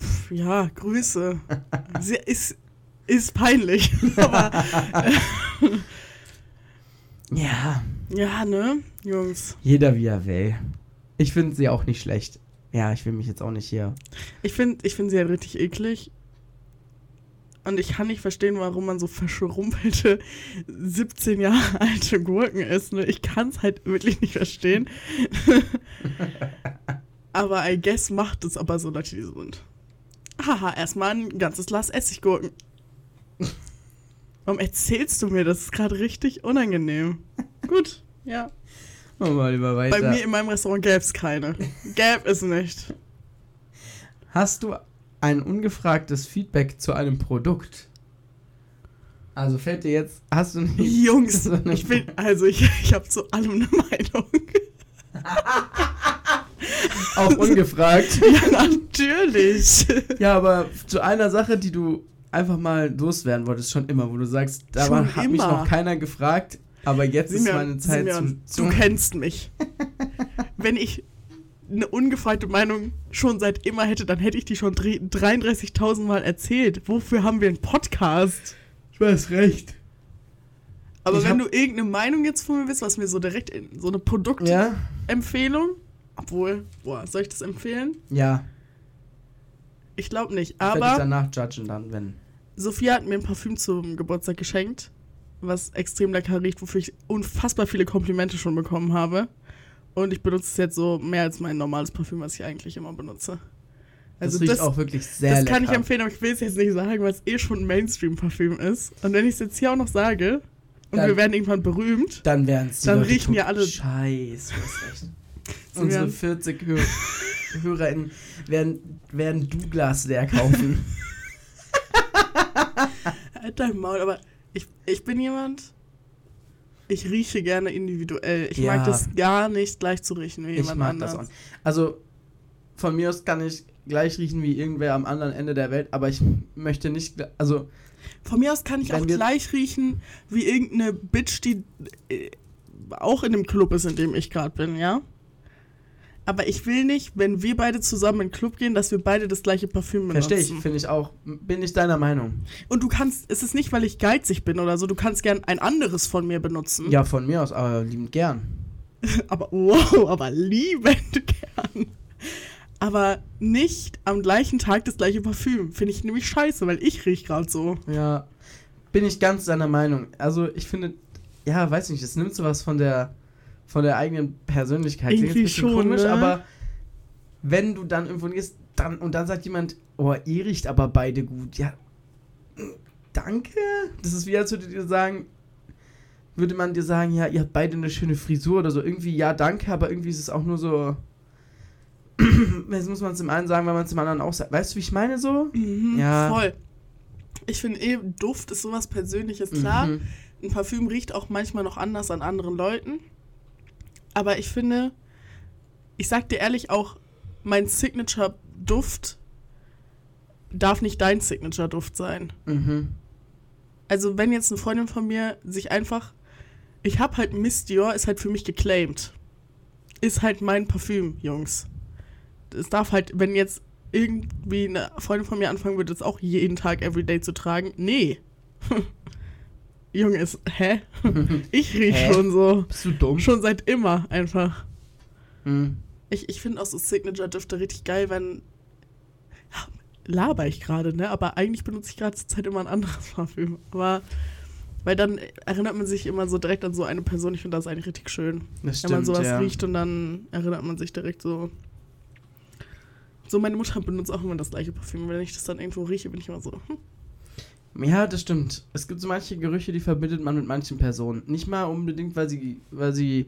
Pff, ja, Grüße. Sie ist, ist peinlich. aber Ja, ja, ne, Jungs. jeder wie er will. Ich finde sie auch nicht schlecht. Ja, ich will mich jetzt auch nicht hier. Ich finde ich find sie halt richtig eklig. Und ich kann nicht verstehen, warum man so verschrumpelte 17 Jahre alte Gurken isst. Ne? Ich kann es halt wirklich nicht verstehen. aber I guess macht es aber so Leute, die so sind. Haha, erstmal ein ganzes Glas Essiggurken. Warum erzählst du mir? Das ist gerade richtig unangenehm. Gut, ja. Machen wir lieber weiter. Bei mir in meinem Restaurant gäbe es keine. Gäbe es nicht. Hast du ein ungefragtes Feedback zu einem Produkt? Also fällt dir jetzt, hast du nicht Jungs, so ich bin, also ich, ich habe zu allem eine Meinung. auch ungefragt? ja, natürlich. ja, aber zu einer Sache, die du einfach mal loswerden wolltest, schon immer, wo du sagst, da hat mich noch keiner gefragt, aber jetzt ist Simeon, meine Zeit Simeon, zu, du kennst mich. Wenn ich eine ungefragte Meinung schon seit immer hätte, dann hätte ich die schon dre- 33.000 Mal erzählt. Wofür haben wir einen Podcast? Du hast recht. Aber Ich wenn du irgendeine Meinung jetzt von mir willst, was mir so direkt in so eine Produktempfehlung, Ja? obwohl, boah, soll ich das empfehlen? Ja. Ich glaube nicht, Ich werde aber danach judgen dann, wenn. Sophia hat mir ein Parfüm zum Geburtstag geschenkt, was extrem lecker riecht, wofür ich unfassbar viele Komplimente schon bekommen habe. Und ich benutze es jetzt so mehr als mein normales Parfüm, was ich eigentlich immer benutze. Also das riecht das, auch wirklich sehr das lecker. kann ich empfehlen, aber ich will es jetzt nicht sagen, weil es eh schon ein Mainstream-Parfüm ist. Und wenn ich es jetzt hier auch noch sage und Dann- wir werden irgendwann berühmt, Dann werden es Dann riechen ja alle- Scheiße, du hast recht. Unsere werden- 40 Hör HörerInnen werden, werden Douglas leer kaufen. halt dein Maul, aber ich, ich bin jemand, ich rieche gerne individuell. Ich Ja. mag das gar nicht gleich zu riechen wie ich jemand auch. Also, von mir aus kann ich gleich riechen wie irgendwer am anderen Ende der Welt, aber ich möchte nicht, also, Von mir aus kann ich auch gleich riechen wie irgendeine Bitch, die äh, auch in dem Club ist, in dem ich gerade bin, ja? Aber ich will nicht, wenn wir beide zusammen in den Club gehen, dass wir beide das gleiche Parfüm benutzen. verstehe ich, finde ich auch, bin ich deiner Meinung. Und du kannst, es ist nicht, weil ich geizig bin oder so, du kannst gern ein anderes von mir benutzen. Ja, von mir aus, aber liebend gern. Aber wow, aber liebend gern. Aber nicht am gleichen Tag das gleiche Parfüm. Finde ich nämlich scheiße, weil ich riech gerade so. Ja, bin ich ganz deiner Meinung. Also, ich finde, ja, weiß nicht, es nimmt sowas von der, von der eigenen Persönlichkeit. Irgendwie jetzt ein bisschen schon, komisch, ne? aber wenn du dann irgendwo gehst, dann, und dann sagt jemand, oh, ihr riecht aber beide gut. Ja, danke. Das ist wie, als würde dir sagen, würde man dir sagen, ja, ihr habt beide eine schöne Frisur oder so. Irgendwie, ja, danke, aber irgendwie ist es auch nur so. Jetzt muss man es dem einen sagen, weil man es dem anderen auch sagt. Weißt du, wie ich meine so? Mhm, Ja. Voll. Ich finde eh, Duft ist sowas Persönliches. Klar, Mhm. ein Parfüm riecht auch manchmal noch anders an anderen Leuten. Aber ich finde, ich sag dir ehrlich auch, mein Signature-Duft darf nicht dein Signature-Duft sein. Mhm. Also wenn jetzt eine Freundin von mir sich einfach, ich hab halt Miss Dior, ist halt für mich geclaimed. Ist halt mein Parfüm, Jungs. Es darf halt, wenn jetzt irgendwie eine Freundin von mir anfangen würde, das auch jeden Tag, everyday zu tragen, nee. Junge, ist, hä? Ich riech Hä? schon so. Bist du dumm? Schon seit immer einfach. Mhm. Ich, ich finde auch so Signature-Düfte richtig geil, wenn. Ja, laber ich gerade, ne? Aber eigentlich benutze ich gerade zur Zeit immer ein anderes Parfüm. Aber. Weil dann erinnert man sich immer so direkt an so eine Person. Ich finde das eigentlich richtig schön. Das wenn man stimmt, sowas ja. riecht und dann erinnert man sich direkt so. So, meine Mutter benutzt auch immer das gleiche Parfüm. Wenn ich das dann irgendwo rieche, bin ich immer so. Hm. Ja, das stimmt. Es gibt so manche Gerüche, die verbindet man mit manchen Personen. Nicht mal unbedingt, weil sie, weil sie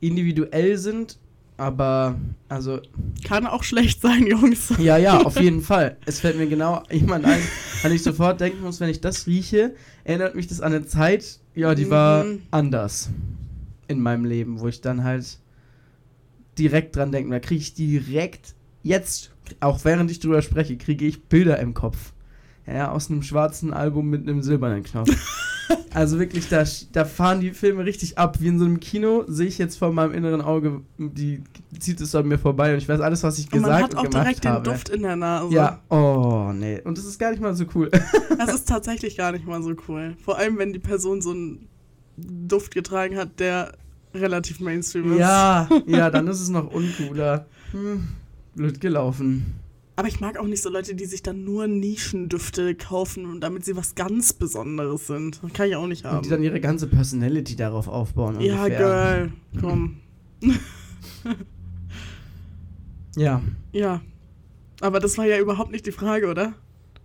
individuell sind, aber also Kann auch schlecht sein, Jungs. ja, ja, auf jeden Fall. Es fällt mir genau jemand ein, an ich sofort denken muss, wenn ich das rieche, erinnert mich das an eine Zeit, ja, die war Mhm. anders in meinem Leben, wo ich dann halt direkt dran denke. Da kriege ich direkt jetzt, auch während ich drüber spreche, kriege ich Bilder im Kopf. Ja, aus einem schwarzen Album mit einem silbernen Knopf. also wirklich, da, da fahren die Filme richtig ab. Wie in so einem Kino sehe ich jetzt vor meinem inneren Auge, die zieht es an mir vorbei und ich weiß alles, was ich Und man gesagt hat auch direkt habe. den Duft in der Nase. Ja, oh nee. Und das ist gar nicht mal so cool. Das ist tatsächlich gar nicht mal so cool. Vor allem, wenn die Person so einen Duft getragen hat, der relativ Mainstream ist. ja, ja, dann ist es noch uncooler. Hm, blöd gelaufen. Aber ich mag auch nicht so Leute, die sich dann nur Nischendüfte kaufen, damit sie was ganz Besonderes sind. Das kann ich auch nicht haben. Und die dann ihre ganze Personality darauf aufbauen. ja, ungefähr. Girl, komm. Ja, Ja. Aber das war ja überhaupt nicht die Frage, oder?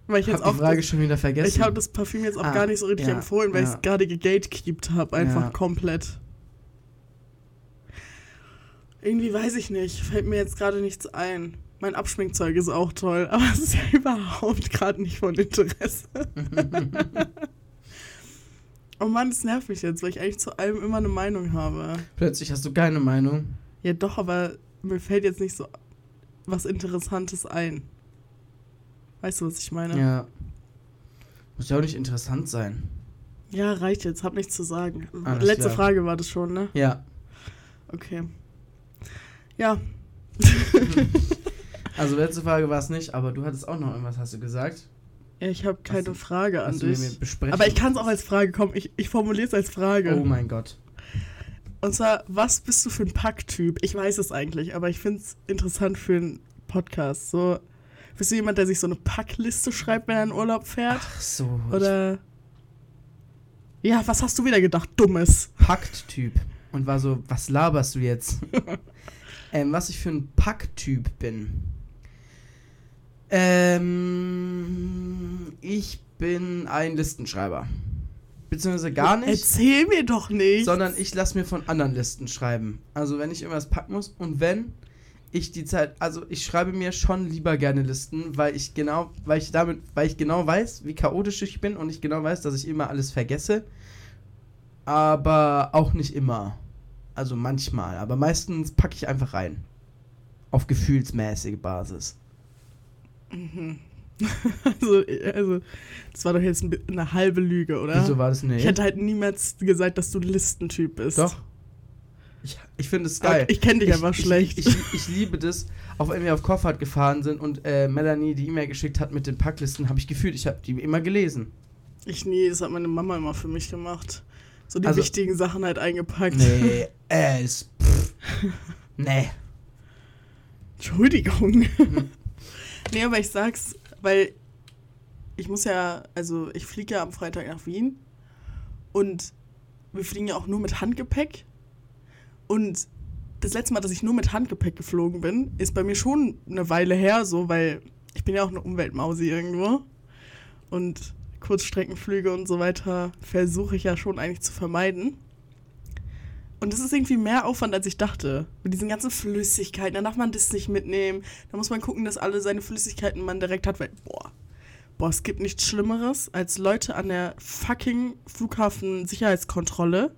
Weil ich ich jetzt auch die Frage das, schon wieder vergessen. ich habe das Parfüm jetzt auch Ah, gar nicht so richtig ja, empfohlen, weil ich ja. es gerade gegatekeept habe, einfach Ja. komplett. Irgendwie weiß ich nicht, fällt mir jetzt gerade nichts ein. Mein Abschminkzeug ist auch toll, aber es ist ja überhaupt gerade nicht von Interesse. oh Mann, das nervt mich jetzt, weil ich eigentlich zu allem immer eine Meinung habe. Plötzlich hast du keine Meinung. Ja, doch, aber mir fällt jetzt nicht so was Interessantes ein. Weißt du, was ich meine? Ja. Muss ja auch nicht interessant sein. Ja, reicht jetzt, hab nichts zu sagen. Alles Letzte klar. Frage war das schon, ne? Ja. Okay. Ja, Also letzte Frage war es nicht, aber du hattest auch noch irgendwas, hast du gesagt? ja ich habe keine Was- Frage an dich. Aber ich kann es auch als Frage kommen. Ich, ich formuliere es als Frage. Oh mein Gott. Und zwar, was bist du für ein Packtyp? Ich weiß es eigentlich, aber ich finde es interessant für einen Podcast. So, bist du jemand, der sich so eine Packliste schreibt, wenn er in Urlaub fährt? Ach so. Oder. Ja, was hast du wieder gedacht? Dummes. Pakt-Typ. Und war so, was laberst du jetzt? ähm, was ich für ein Pakt-Typ bin. Ähm, ich bin ein Listenschreiber. Beziehungsweise gar nicht. Erzähl mir doch nicht. sondern ich lasse mir von anderen Listen schreiben. Also wenn ich irgendwas packen muss und wenn ich die Zeit, also ich schreibe mir schon lieber gerne Listen, weil ich genau, weil ich damit, weil ich genau weiß, wie chaotisch ich bin und ich genau weiß, dass ich immer alles vergesse. Aber auch nicht immer. Also manchmal. Aber meistens packe ich einfach rein. Auf gefühlsmäßige Basis. Also, also, das war doch jetzt eine halbe Lüge, oder? Wieso war das nicht? Ich hätte halt niemals gesagt, dass du Listentyp bist. Doch. Ich, ich finde es geil. Okay, ich kenne dich ich, einfach ich, schlecht. Ich, ich, liebe das, auch wenn wir auf Koffert gefahren sind und äh, Melanie die E-Mail geschickt hat mit den Packlisten, habe ich gefühlt, ich habe die immer gelesen. Ich nie, das hat meine Mama immer für mich gemacht. So die Also- wichtigen Sachen halt eingepackt. Nee, es. Pff, nee. Entschuldigung. Nee, aber ich sag's, weil ich muss ja, also ich fliege ja am Freitag nach Wien und wir fliegen ja auch nur mit Handgepäck. Und das letzte Mal, dass ich nur mit Handgepäck geflogen bin, ist bei mir schon eine Weile her, so, weil ich bin ja auch eine Umweltmausi irgendwo. Und Kurzstreckenflüge und so weiter versuche ich ja schon eigentlich zu vermeiden. Und das ist irgendwie mehr Aufwand, als ich dachte. Mit diesen ganzen Flüssigkeiten, dann darf man das nicht mitnehmen. Da muss man gucken, dass alle seine Flüssigkeiten man direkt hat, weil, boah, boah, es gibt nichts Schlimmeres als Leute an der fucking Flughafen-Sicherheitskontrolle,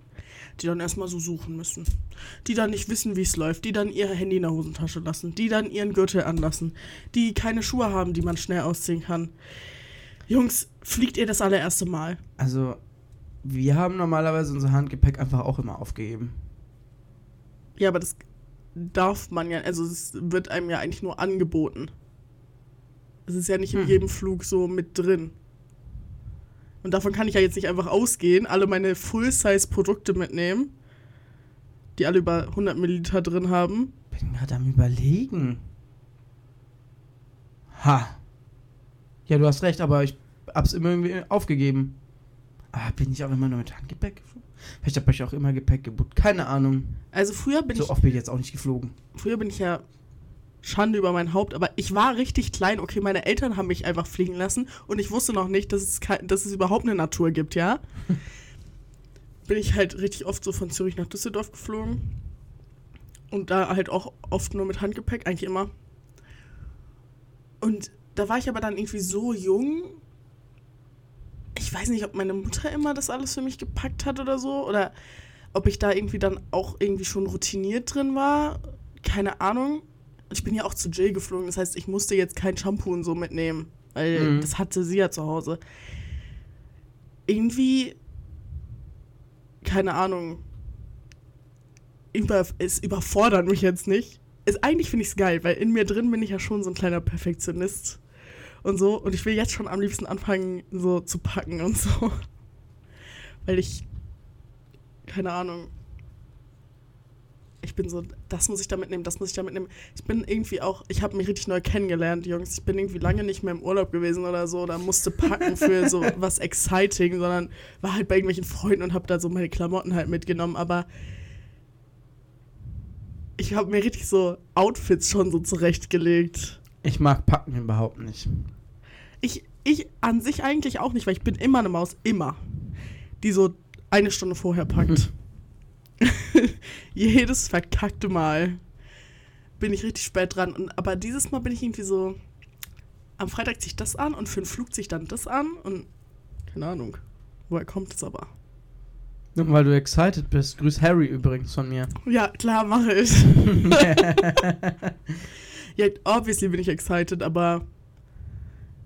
die dann erstmal so suchen müssen. Die dann nicht wissen, wie es läuft, die dann ihr Handy in der Hosentasche lassen, die dann ihren Gürtel anlassen, die keine Schuhe haben, die man schnell ausziehen kann. Jungs, fliegt ihr das allererste Mal? Also, wir haben normalerweise unser Handgepäck einfach auch immer aufgegeben. Ja, aber das darf man ja, also es wird einem ja eigentlich nur angeboten. Es ist ja nicht in Hm. jedem Flug so mit drin. Und davon kann ich ja jetzt nicht einfach ausgehen, alle meine Full-Size-Produkte mitnehmen, die alle über 100 Milliliter drin haben. Bin gerade am Überlegen. Ha. Ja, du hast recht, aber ich hab's immer irgendwie aufgegeben. Aber bin ich auch immer nur mit Handgepäck geflogen? Vielleicht habe ich auch immer Gepäck gebucht. Keine Ahnung. Also früher bin, So ich, oft bin ich jetzt auch nicht geflogen. früher bin ich ja Schande über mein Haupt, aber ich war richtig klein. Okay, meine Eltern haben mich einfach fliegen lassen und ich wusste noch nicht, dass es, dass es überhaupt eine Natur gibt, ja? bin ich halt richtig oft so von Zürich nach Düsseldorf geflogen. Und da halt auch oft nur mit Handgepäck, eigentlich immer. Und da war ich aber dann irgendwie so jung, weiß nicht, ob meine Mutter immer das alles für mich gepackt hat oder so. Oder ob ich da irgendwie dann auch irgendwie schon routiniert drin war. Keine Ahnung. Ich bin ja auch zu Jill geflogen, das heißt, ich musste jetzt kein Shampoo und so mitnehmen, weil Mhm. das hatte sie ja zu Hause. Irgendwie, keine Ahnung, über, es überfordert mich jetzt nicht. Es, eigentlich finde ich es geil, weil in mir drin bin ich ja schon so ein kleiner Perfektionist und so. Und ich will jetzt schon am liebsten anfangen, so zu packen und so. Weil ich, keine Ahnung, ich bin so, das muss ich da mitnehmen, das muss ich da mitnehmen. Ich bin irgendwie auch, ich habe mich richtig neu kennengelernt, Jungs. Ich bin irgendwie lange nicht mehr im Urlaub gewesen oder so, oder musste packen für so was exciting, sondern war halt bei irgendwelchen Freunden und habe da so meine Klamotten halt mitgenommen. Aber ich habe mir richtig so Outfits schon so zurechtgelegt. Ich mag Packen überhaupt nicht. Ich, ich an sich eigentlich auch nicht, weil ich bin immer eine Maus, immer, die so eine Stunde vorher packt. Jedes verkackte Mal bin ich richtig spät dran. Und, aber dieses Mal bin ich irgendwie so, am Freitag ziehe ich das an und für den Flug ziehe ich dann das an und keine Ahnung. Woher kommt es aber? Weil du excited bist. Grüß Harry übrigens von mir. Ja, klar, mache ich. ja, obviously bin ich excited, aber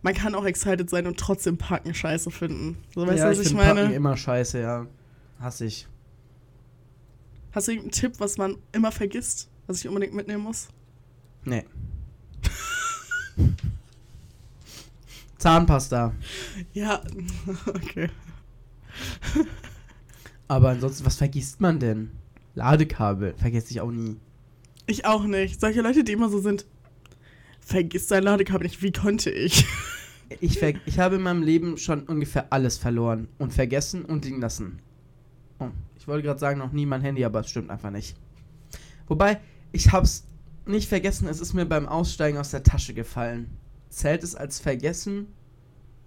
man kann auch excited sein und trotzdem packen scheiße finden. So, weißt ja, du, was ich ich, meine? immer scheiße, ja. Hasse ich. Hast du irgendeinen Tipp, was man immer vergisst, was ich unbedingt mitnehmen muss? Nee. Zahnpasta. Ja, okay. Aber ansonsten, was vergisst man denn? Ladekabel, vergesse ich auch nie. Ich auch nicht. Solche Leute, die immer so sind, vergiss dein Ladekabel nicht, wie konnte ich? Ich, ich habe in meinem Leben schon ungefähr alles verloren und vergessen und liegen lassen. Oh, ich wollte gerade sagen, noch nie mein Handy, aber es stimmt einfach nicht. Wobei, ich hab's nicht vergessen, es ist mir beim Aussteigen aus der Tasche gefallen. Zählt es als vergessen?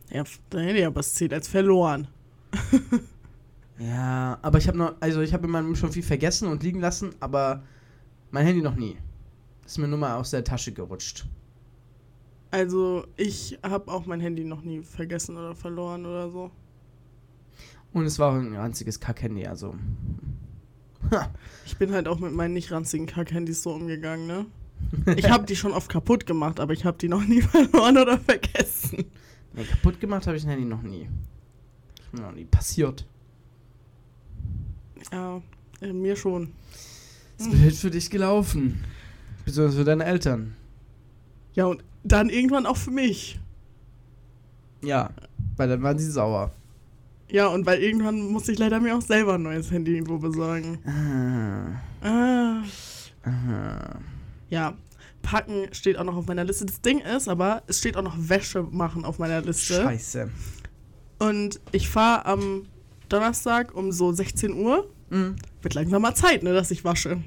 Ja, dein Handy, aber es zählt als verloren. Ja, aber ich habe noch, also ich habe in meinem Leben schon viel vergessen und liegen lassen, aber mein Handy noch nie. Ist mir nur mal aus der Tasche gerutscht. Also, ich habe auch mein Handy noch nie vergessen oder verloren oder so. Und es war auch ein einziges Kack-Handy, also. Ich bin halt auch mit meinen nicht ranzigen Kack-Handys so umgegangen, ne? Ich habe die schon oft kaputt gemacht, aber ich habe die noch nie verloren oder vergessen. Nee, kaputt gemacht habe ich ein Handy noch nie. Ist mir noch nie passiert. Ja, äh, mir schon. Es wird für dich gelaufen. Besonders für deine Eltern. Ja, und dann irgendwann auch für mich. Ja, weil dann waren sie sauer. Ja, und weil irgendwann musste ich leider mir auch selber ein neues Handy irgendwo besorgen. Ah, Ah. aha. Ja, packen steht auch noch auf meiner Liste. Das Ding ist aber, es steht auch noch Wäsche machen auf meiner Liste. Scheiße. Und ich fahre am Donnerstag um so 16 Uhr. Mhm. Wird langsam mal Zeit, ne, dass ich wasche.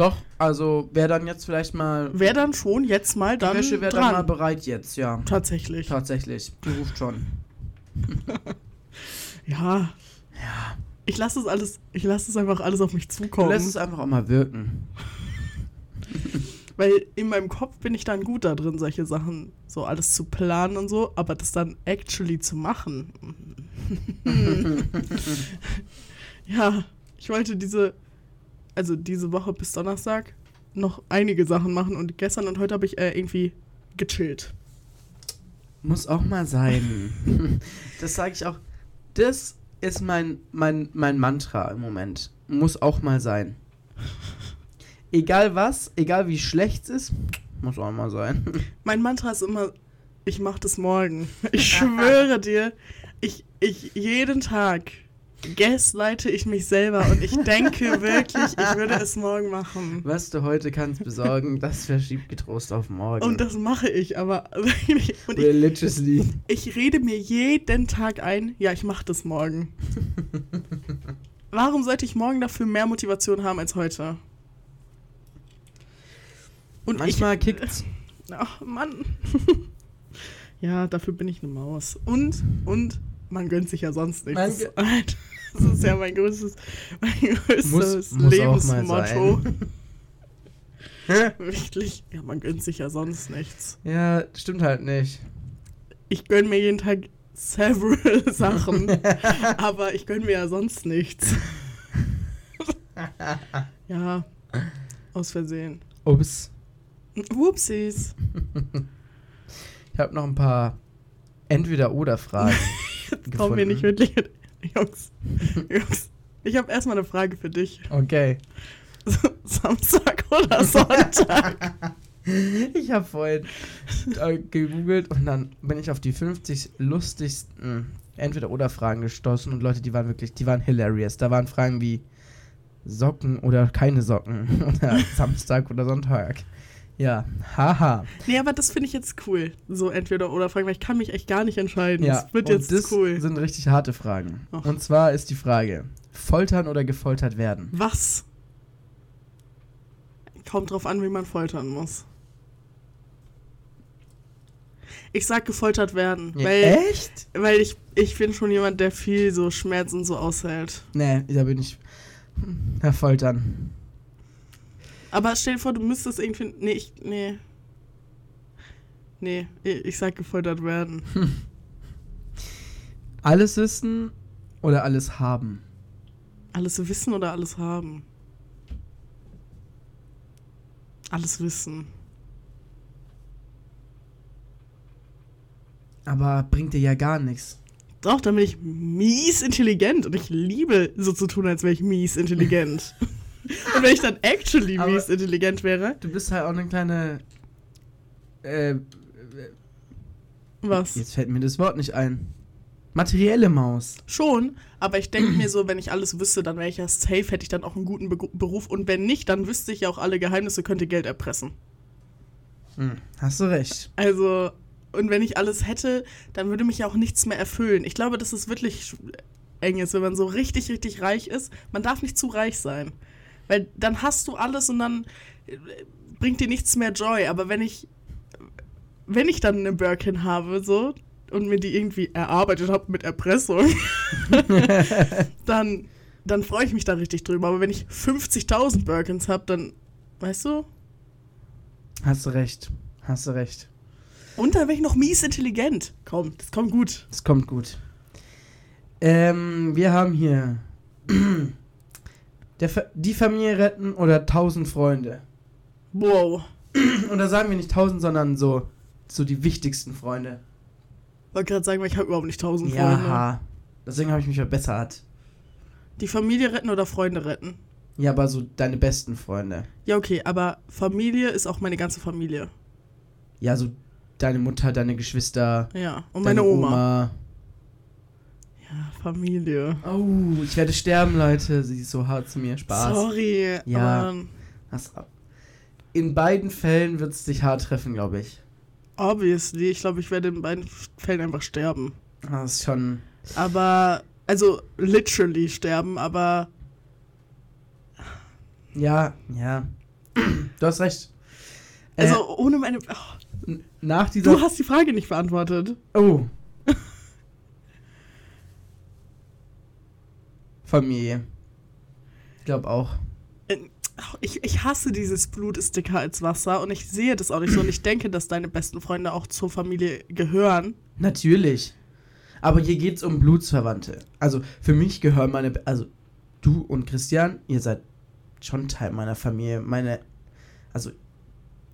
Doch, also wäre dann jetzt vielleicht mal. Wer dann schon jetzt mal Die dann Wäsche wäre dann mal bereit jetzt, ja. Tatsächlich. Tatsächlich. Die ruft schon. Ja. Ja. Ich lasse es alles, ich lasse es einfach alles auf mich Du zukommen. lässt es einfach auch mal wirken. Weil in meinem Kopf bin ich dann gut da drin, solche Sachen so alles zu planen und so, aber das dann actually zu machen. ja, ich wollte diese, also diese Woche bis Donnerstag noch einige Sachen machen und gestern und heute habe ich äh, irgendwie gechillt. Muss auch mal sein. das sage ich auch. Das ist mein, mein, mein Mantra im Moment. Muss auch mal sein. Egal was, egal wie schlecht es ist, muss auch mal sein. Mein Mantra ist immer, ich mach das morgen. Ich schwöre dir, ich, ich jeden Tag gaslighte ich mich selber und ich denke wirklich, ich würde es morgen machen. Was du heute kannst besorgen, das verschiebt getrost auf morgen. Und das mache ich, aber. Und ich, Religiously. ich rede mir jeden Tag ein, ja, ich mache das morgen. Warum sollte ich morgen dafür mehr Motivation haben als heute? Und Manchmal kickt's. ich. Ach, Mann. ja, dafür bin ich eine Maus. Und, und, man gönnt sich ja sonst nichts. Man Das, ist ja mein größtes, mein größtes muss mal Lebensmotto. Wirklich, ja, man gönnt sich ja sonst nichts. Ja, stimmt halt nicht. ich gönne mir jeden Tag several Sachen. aber ich gönne mir ja sonst nichts. ja, aus Versehen. Ups. Whoopsies. Ich habe noch ein paar Entweder-Oder-Fragen. Kommen wir nicht wirklich. Jungs, Jungs, ich habe erstmal eine Frage für dich. Okay. Samstag oder Sonntag? Ich habe vorhin äh, gegoogelt und dann bin ich auf die 50 lustigsten Entweder-Oder-Fragen gestoßen und Leute, die waren wirklich, die waren hilarious. Da waren Fragen wie Socken oder keine Socken oder Samstag oder Sonntag. Ja, haha. Nee, aber das finde ich jetzt cool. So entweder oder Fragen, weil ich kann mich echt gar nicht entscheiden. Ja, das wird und jetzt das cool. sind richtig harte Fragen. Ach. Und zwar ist die Frage: Foltern oder gefoltert werden? Was? Kommt drauf an, wie man foltern muss. Ich sag gefoltert werden, Ja, weil, Echt? weil ich, ich bin schon jemand, der viel so Schmerz und so aushält. Nee, da bin ich. Herr Foltern. Aber stell dir vor, du müsstest irgendwie. Nee, ich. Nee. Nee, ich sag gefoltert werden. Alles wissen oder alles haben? Alles wissen oder alles haben? Alles wissen. Aber bringt dir ja gar nichts. Doch, dann bin ich mies intelligent und ich liebe so zu tun, als wäre ich mies intelligent. und wenn ich dann actually Aber- mies intelligent wäre, Du bist halt auch eine kleine. Äh, was? jetzt fällt mir das Wort nicht ein. Materielle Maus. Schon, aber ich denke mir so, wenn ich alles wüsste, dann wäre ich ja safe, hätte ich dann auch einen guten Be Beruf und wenn nicht, dann wüsste ich ja auch alle Geheimnisse, könnte Geld erpressen. Hm, hast du recht. Also, und wenn ich alles hätte, dann würde mich ja auch nichts mehr erfüllen. Ich glaube, dass es wirklich eng ist, wenn man so richtig, richtig reich ist. Man darf nicht zu reich sein. Weil dann hast du alles und dann äh, bringt dir nichts mehr Joy. Aber wenn ich, wenn ich dann eine Birkin habe, so, und mir die irgendwie erarbeitet habe mit Erpressung, dann, dann freue ich mich da richtig drüber. Aber wenn ich 50.000 Birkins habe, dann, weißt du, Hast du recht. Hast du recht. Und dann wäre ich noch mies intelligent. Komm, das kommt gut. Es kommt gut. Ähm, wir haben hier der die Familie retten oder tausend Freunde. Wow. Und da sagen wir nicht tausend, sondern so, so die wichtigsten Freunde. Wollte gerade sagen, weil ich habe überhaupt nicht tausend Freunde. Ja. Deswegen habe ich mich verbessert. Die Familie retten oder Freunde retten? Ja, aber so deine besten Freunde. Ja, okay, aber Familie ist auch meine ganze Familie. Ja, so deine Mutter, deine Geschwister. Ja, und deine meine Oma. Ja, Familie. Oh, ich werde sterben, Leute. Sie ist so hart zu mir. Spaß. Sorry, Ja. Hass ab. In beiden Fällen wird es dich hart treffen, glaube ich. obviously, ich glaube, ich werde in beiden Fällen einfach sterben. Das ist schon. Aber, also literally sterben, aber Ja, ja. Du hast recht. Äh, also ohne meine. Oh, nach dieser. du hast die Frage nicht beantwortet. Oh. Familie. Ich glaube auch. Ich, ich hasse dieses Blut ist dicker als Wasser und ich sehe das auch nicht so und ich denke, dass deine besten Freunde auch zur Familie gehören. Natürlich. Aber hier geht es um Blutsverwandte. Also für mich gehören meine. Also du und Christian, ihr seid schon Teil meiner Familie. Meine. Also.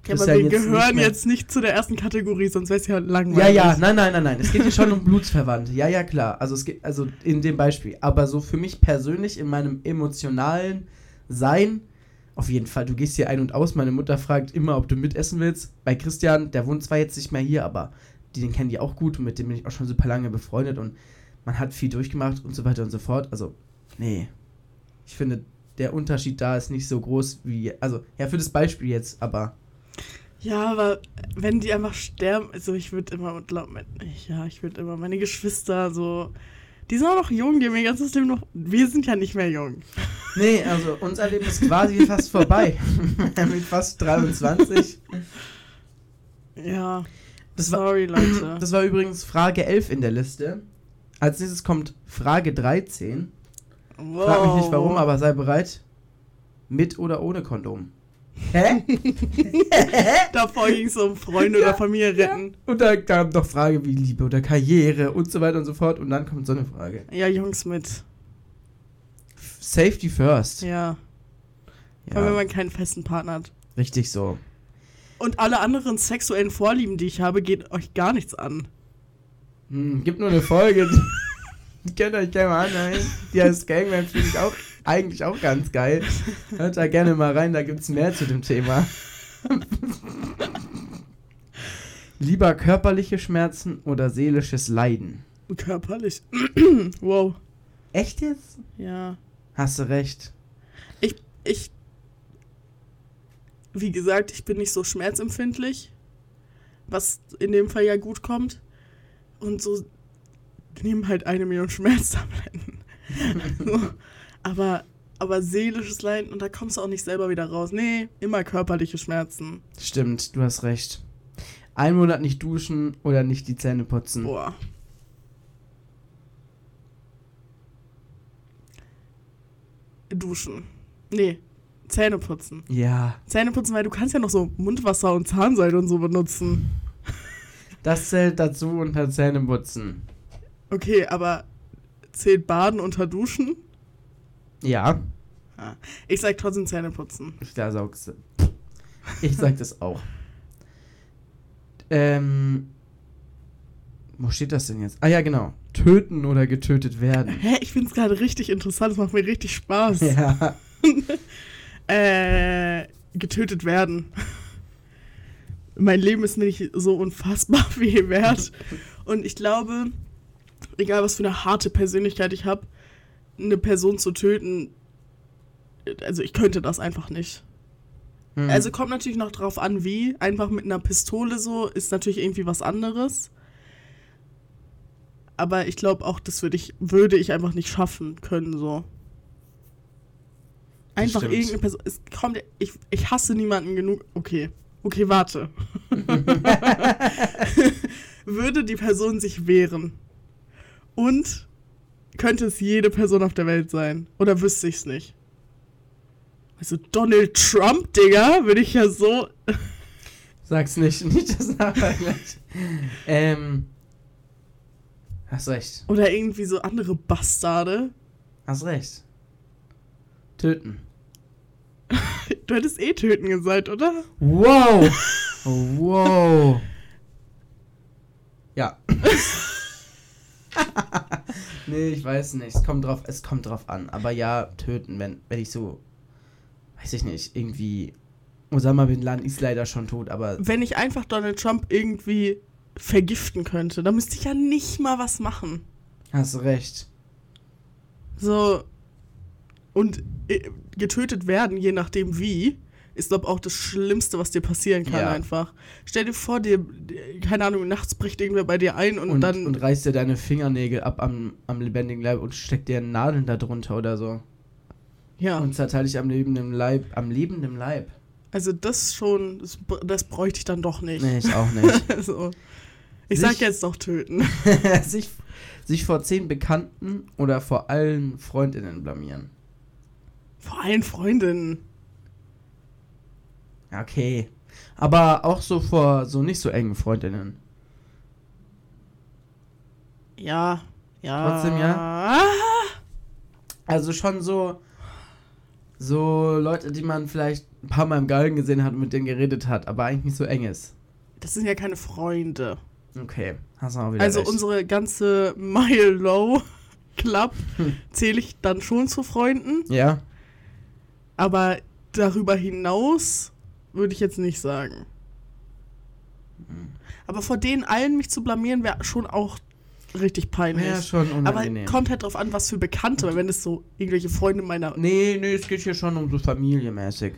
Ja, aber wir nicht gehören mehr- jetzt nicht zu der ersten Kategorie, sonst wäre es ja Ja, langweilig. ja, nein, nein, nein, nein. Es geht hier schon um Blutsverwandte. Ja, ja, klar. Also es geht, also in dem Beispiel. Aber so für mich persönlich in meinem emotionalen Sein, auf jeden Fall. Du gehst hier ein und aus. Meine Mutter fragt immer, ob du mitessen willst. Bei Christian, der wohnt zwar jetzt nicht mehr hier, aber die, den kennen die auch gut und mit dem bin ich auch schon super lange befreundet und man hat viel durchgemacht und so weiter und so fort. Also, nee. Ich finde, der Unterschied da ist nicht so groß wie. Also, ja, für das Beispiel jetzt, aber. Ja, aber wenn die einfach sterben, also ich würde immer, glaub, mir- ja, ich würde immer meine Geschwister so, die sind auch noch jung, die haben ihr ganzes Leben noch, wir sind ja nicht mehr jung. Nee, also unser Leben ist quasi fast vorbei. Mit fast 23. Ja, Das war, sorry, Leute. das war übrigens Frage 11 in der Liste. Als nächstes kommt Frage 13. Frag mich nicht warum, aber sei bereit. Mit oder ohne Kondom? Hä? Davor ging es um Freunde oder Familie retten. Und da kam noch Frage wie Liebe oder Karriere und so weiter und so fort. Und dann kommt so eine Frage. Ja, Jungs mit. Safety first. Ja. Vor allem, wenn Ja, man keinen festen Partner hat. richtig so. Und alle anderen sexuellen Vorlieben, die ich habe, geht euch gar nichts an. Hm, gibt nur eine Folge. Die könnt euch gerne mal anhören. Die heißt Gangman, finde ich auch eigentlich auch ganz geil. Hört da gerne mal rein, da gibt es mehr zu dem Thema. Lieber körperliche Schmerzen oder seelisches Leiden? Körperlich. wow. Echt jetzt? Ja. Hast du recht. Ich, ich, wie gesagt, ich bin nicht so schmerzempfindlich, was in dem Fall ja gut kommt. Und so nehmen halt eine Million Schmerztabletten. so. Aber, aber seelisches Leiden, und da kommst du auch nicht selber wieder raus. Nee, immer körperliche Schmerzen. Stimmt, du hast recht. Einen Monat nicht duschen oder nicht die Zähne putzen. Boah. Duschen. Nee, Zähne putzen. Ja, Zähne putzen, weil du kannst ja noch so Mundwasser und Zahnseide und so benutzen. das zählt dazu unter Zähne putzen. Okay, aber zählt Baden unter Duschen? Ja, Ich sag trotzdem Zähne putzen. ich da saug's. Ich sag das auch. Ähm. Wo steht das denn jetzt? Ah ja, genau. Töten oder getötet werden. Hä, ich find's gerade richtig interessant, es macht mir richtig Spaß. Ja. Äh, getötet werden. mein Leben ist mir nicht so unfassbar viel wert. Und ich glaube, egal was für eine harte Persönlichkeit ich habe, eine Person zu töten, also ich könnte das einfach nicht. Hm. Also kommt natürlich noch drauf an, wie. Einfach mit einer Pistole so ist natürlich irgendwie was anderes. Aber ich glaube auch, das würde ich, würde ich einfach nicht schaffen können, so. Einfach irgendeine Person. Es kommt, ich, ich hasse niemanden genug. Okay. Okay, warte. würde die Person sich wehren? Und könnte es jede Person auf der Welt sein? Oder wüsste ich es nicht? Also Donald Trump, Digga, würde ich ja so. Sag's nicht, nicht das nachher gleich. Ähm. Hast recht. Oder irgendwie so andere Bastarde. Hast recht. Töten. Du hättest eh töten gesagt, oder? Wow! wow! Ja. Nee, ich weiß nicht. Es kommt drauf, es kommt drauf an. Aber ja, töten, wenn, wenn ich so. Weiß ich nicht, irgendwie. Osama Bin Laden ist leider schon tot, aber. Wenn ich einfach Donald Trump irgendwie vergiften könnte, dann müsste ich ja nicht mal was machen. Hast recht. So. Und äh, getötet werden, je nachdem wie, ist, glaube auch das Schlimmste, was dir passieren kann, Ja. einfach. Stell dir vor, dir, keine Ahnung, nachts bricht irgendwer bei dir ein und, Und, dann. und reißt dir deine Fingernägel ab am, am lebendigen Leib und steckt dir Nadeln da drunter oder so. ja. Und zerteilt dich am lebenden Leib. Am lebenden Leib. Also das schon, das, das bräuchte ich dann doch nicht. Nee, ich auch nicht. so. Ich Sich- sag jetzt doch töten. sich, sich vor zehn Bekannten oder vor allen Freundinnen blamieren. Vor allen Freundinnen. Okay. Aber auch so vor so nicht so engen Freundinnen. Ja. Ja. Trotzdem ja? Also schon so. So Leute, die man vielleicht ein paar Mal im Galgen gesehen hat und mit denen geredet hat, aber eigentlich nicht so eng ist. Das sind ja keine Freunde. Okay, hast du auch wieder Also recht. unsere ganze Mile Low Club Hm. zähle ich dann schon zu Freunden. Ja? Aber darüber hinaus würde ich jetzt nicht sagen. Hm. Aber vor denen allen mich zu blamieren, wäre schon auch richtig peinlich. Ja, schon Aber unangenehm. kommt halt drauf an, was für Bekannte, weil wenn es so irgendwelche Freunde meiner. Nee, nee, es geht hier schon um so familiemäßig.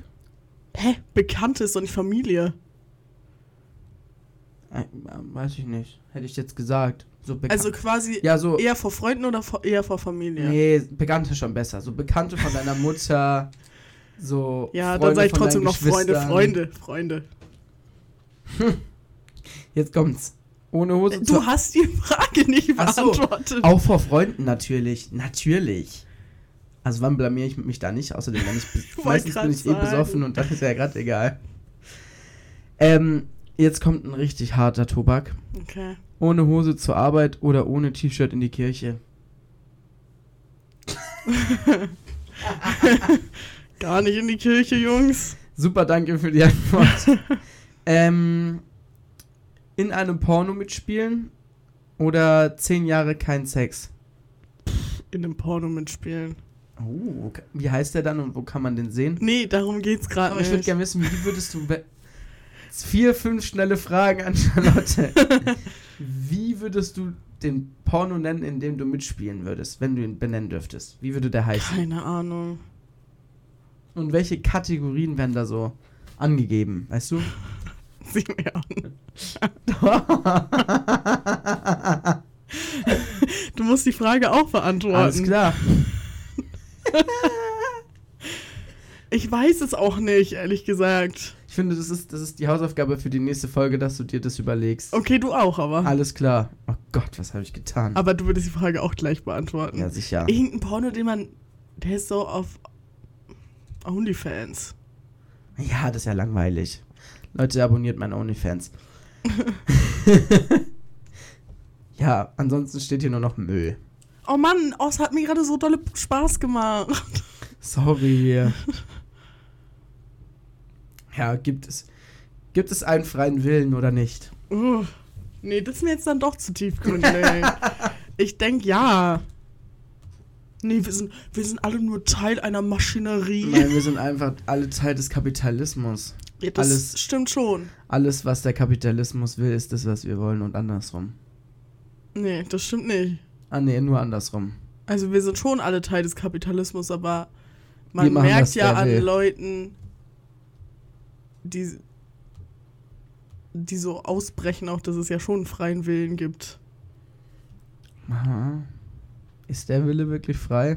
Hä? Bekannte ist doch nicht Familie. Äh, Weiß ich nicht. Hätte ich jetzt gesagt. So Also quasi ja, so. eher vor Freunden oder vor, eher vor Familie? Nee, Bekannte schon besser. So Bekannte von deiner Mutter. So. Ja, Freunde dann sage ich trotzdem noch Freunde. Freunde, Freunde. Jetzt kommt's. Ohne Hose Du hast die Frage nicht Ach so. beantwortet. Auch vor Freunden natürlich. Natürlich. Also wann blamier ich mich da nicht? Außerdem, wenn ich meistens bin ich eh sagen. besoffen und das ist ja gerade egal. Ähm, jetzt kommt ein richtig harter Tobak. Okay. Ohne Hose zur Arbeit oder ohne T-Shirt in die Kirche. Gar nicht in die Kirche, Jungs. Super, danke für die Antwort. ähm, in einem Porno mitspielen oder zehn Jahre kein Sex? In einem Porno mitspielen. Oh, wie heißt der dann und wo kann man den sehen? Nee, darum geht's gerade Aber nicht. ich würde gerne wissen, wie würdest du. Vier, fünf schnelle Fragen an Charlotte. wie würdest du den Porno nennen, in dem du mitspielen würdest, wenn du ihn benennen dürftest? Wie würde der heißen? Keine Ahnung. Und welche Kategorien werden da so angegeben? Weißt du? Sieh mir an. Du musst die Frage auch beantworten. Alles klar. Ich weiß es auch nicht, ehrlich gesagt. Ich finde, das ist, das ist die Hausaufgabe für die nächste Folge, dass du dir das überlegst. Okay, du auch, aber. Alles klar. Oh Gott, was habe ich getan? Aber du würdest die Frage auch gleich beantworten. ja, sicher. Irgendein Porno, den man. Der ist so auf OnlyFans. Ja, das ist ja langweilig. Leute, abonniert mein OnlyFans. ja, ansonsten steht hier nur noch Müll. Oh Mann, oh, es hat mir gerade so dolle Spaß gemacht. Sorry. ja, gibt es. Gibt es einen freien Willen oder nicht? Uh, nee, das ist mir jetzt dann doch zu tiefgründig. ich denke ja. Nee, wir sind, wir sind alle nur Teil einer Maschinerie. Nein, wir sind einfach alle Teil des Kapitalismus. Ja, das alles- stimmt schon. Alles, was der Kapitalismus will, ist das, was wir wollen und andersrum. Nee, das stimmt nicht. Ah, nee, nur andersrum. Also wir sind schon alle Teil des Kapitalismus, aber man machen, merkt ja an will. Leuten, die, die so ausbrechen, auch dass es ja schon einen freien Willen gibt. Aha. Ist der Wille wirklich frei?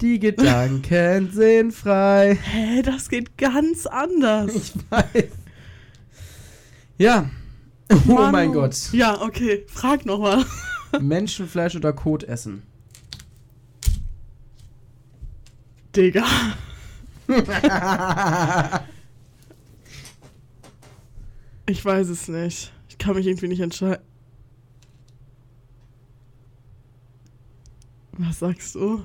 Die Gedanken sind frei. Hä, das geht ganz anders. Ich weiß. Ja. Oh Manu. mein Gott. Ja, okay, frag nochmal. Menschenfleisch oder Kot essen? Digga. Ich weiß es nicht. Ich kann mich irgendwie nicht entscheiden. Was sagst du?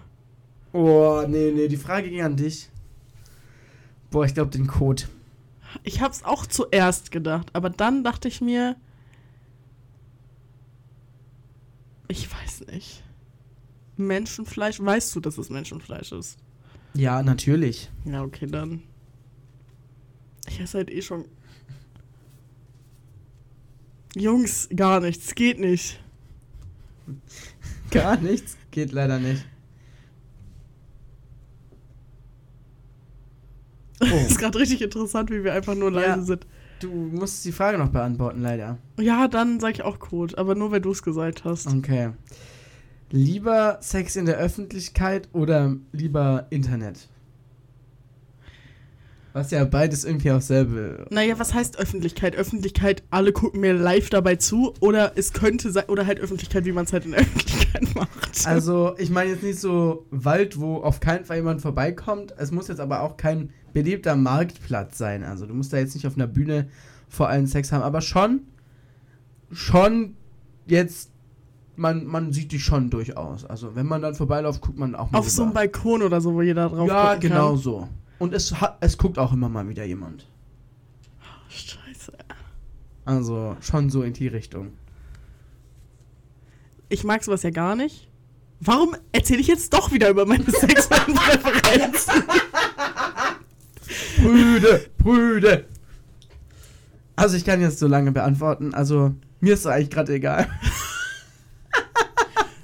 Oh, nee, nee, die Frage ging an dich. Boah, ich glaube den Kot. Ich hab's auch zuerst gedacht, aber dann dachte ich mir, ich weiß nicht. Menschenfleisch, weißt du, dass es Menschenfleisch ist? Ja, natürlich. Ja, okay, dann. Ich esse halt eh schon. Jungs, gar nichts, geht nicht. Gar nichts. Geht leider nicht. Oh, Ist gerade richtig interessant, wie wir einfach nur leise Ja. sind. du musst die Frage noch beantworten, leider. Ja, dann sag ich auch Code, aber nur weil du es gesagt hast. Okay. Lieber Sex in der Öffentlichkeit oder lieber Internet? Was ja beides irgendwie auf selbe. Naja, was heißt Öffentlichkeit? Öffentlichkeit, alle gucken mir live dabei zu oder es könnte sein, oder halt Öffentlichkeit, wie man es halt in der Öffentlichkeit macht. Also, ich meine jetzt nicht so Wald, wo auf keinen Fall jemand vorbeikommt. Es muss jetzt aber auch kein belebter Marktplatz sein. Also, du musst da jetzt nicht auf einer Bühne vor allem Sex haben, aber schon, schon jetzt, man, man sieht dich schon durchaus. Also, wenn man dann vorbeiläuft, guckt man auch mal Auf so einem rüber. Balkon oder so, wo jeder drauf Ja, genau kann. so. Und es, hat, es guckt auch immer mal wieder jemand. Scheiße. Also, schon so in die Richtung. Ich mag sowas ja gar nicht. Warum erzähle ich jetzt doch wieder über meine sexuellen Präferenzen? Brüde, Brüde. Also, ich kann jetzt so lange beantworten. Also, mir ist es eigentlich gerade egal.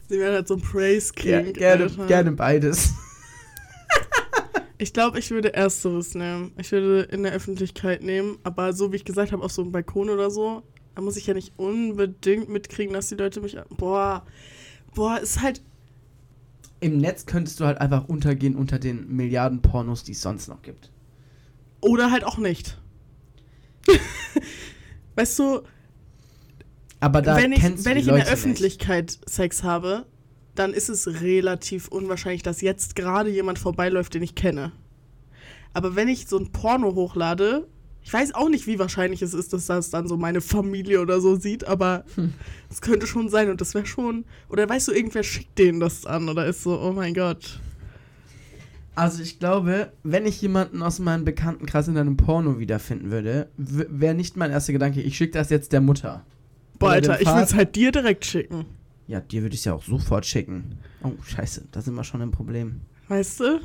Sie werden halt so ein Praise King. gerne, Alter. gerne beides. Ich glaube, ich würde Ersteres nehmen. Ich würde in der Öffentlichkeit nehmen, aber so wie ich gesagt habe, auf so einem Balkon oder so, da muss ich ja nicht unbedingt mitkriegen, dass die Leute mich. Boah, boah, ist halt. Im Netz könntest du halt einfach untergehen unter den Milliarden Pornos, die es sonst noch gibt. Oder halt auch nicht. weißt du, Aber da wenn ich, wenn ich in der Öffentlichkeit Sex habe, dann ist es relativ unwahrscheinlich, dass jetzt gerade jemand vorbeiläuft, den ich kenne. Aber wenn ich so ein Porno hochlade, ich weiß auch nicht, wie wahrscheinlich es ist, dass das dann so meine Familie oder so sieht, aber es könnte schon sein und das wäre schon. Oder weißt du, irgendwer schickt denen das an oder ist so, oh mein Gott. Also ich glaube, wenn ich jemanden aus meinem Bekanntenkreis in einem Porno wiederfinden würde, wäre nicht mein erster Gedanke, ich schicke das jetzt der Mutter. Boah, Alter, ich will es halt dir direkt schicken. Ja, dir würde ich es ja auch sofort schicken. Oh, scheiße, da sind wir schon im Problem. Weißt du?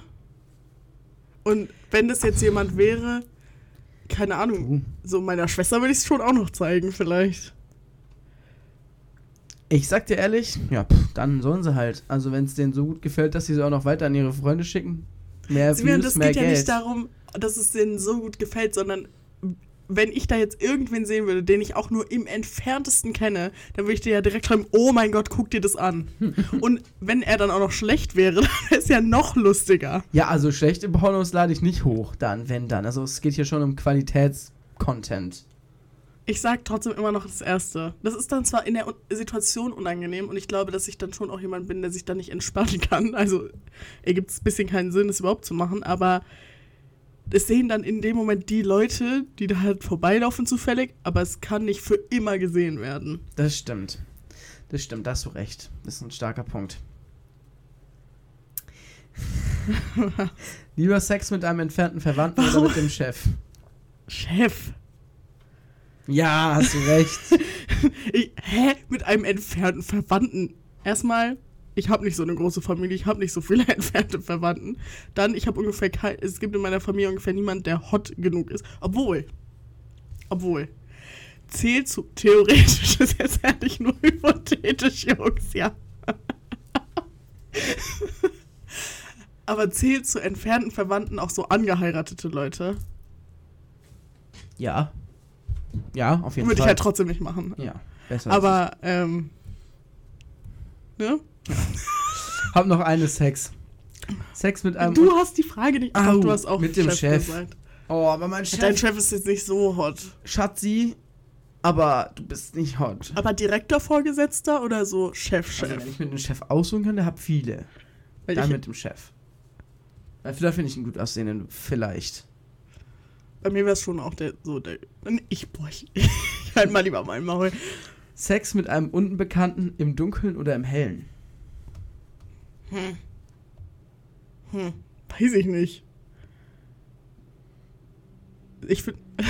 Und wenn das jetzt jemand wäre, keine Ahnung, so meiner Schwester würde ich es schon auch noch zeigen, vielleicht. Ich sag dir ehrlich, ja, pff, dann sollen sie halt. Also wenn es denen so gut gefällt, dass sie sie auch noch weiter an ihre Freunde schicken, mehr sie Views, das mehr geht Geld. ja nicht darum, dass es denen so gut gefällt, sondern wenn ich da jetzt irgendwen sehen würde, den ich auch nur im entferntesten kenne, dann würde ich dir ja direkt schreiben, oh mein Gott, guck dir das an. Und wenn er dann auch noch schlecht wäre, dann wäre es ja noch lustiger. Ja, also schlechte Pornos lade ich nicht hoch, dann, wenn dann. Also es geht hier schon um Qualitätscontent. Ich sag trotzdem immer noch das Erste. Das ist dann zwar in der Situation unangenehm und ich glaube, dass ich dann schon auch jemand bin, der sich da nicht entspannen kann. Also ergibt es ein bisschen keinen Sinn, das überhaupt zu machen, aber es sehen dann in dem Moment die Leute, die da halt vorbeilaufen zufällig, aber es kann nicht für immer gesehen werden. Das stimmt. Das stimmt, da hast du recht. Das ist ein starker Punkt. Lieber Sex mit einem entfernten Verwandten Warum? oder mit dem Chef? Chef. Ja, hast du recht. ich, hä? Mit einem entfernten Verwandten? Erstmal ich habe nicht so eine große Familie, ich habe nicht so viele entfernte Verwandten. Dann, ich habe ungefähr kein, es gibt in meiner Familie ungefähr niemanden, der hot genug ist. Obwohl, obwohl, zählt zu, theoretisch ist jetzt ehrlich nur hypothetisch, Jungs, ja. Aber zählt zu entfernten Verwandten auch so angeheiratete Leute? Ja. Ja, auf jeden Würde Fall. Würde ich halt trotzdem nicht machen. Ja, besser. Aber, ähm, ne? Hab noch eine Sex. Sex mit einem. Du hast die Frage nicht. Ich glaub, du hast auch mit dem Chef. Chef. Gesagt. Oh, aber mein Chef. Dein Chef ist jetzt nicht so hot. Schatzi, aber du bist nicht hot. Aber direkter Vorgesetzter oder so Chef-Chef? Also, wenn ich mit dem Chef aussuchen kann, der hat viele. Weil Dann mit dem Chef. Weil vielleicht finde ich einen gut aussehenden, vielleicht. Bei mir wäre es schon auch der, so der, ich, boah, ich, ich halt mal lieber mein Maul. Sex mit einem Unbekannten im Dunkeln oder im Hellen? Hm. Hm. Weiß ich nicht. Ich finde.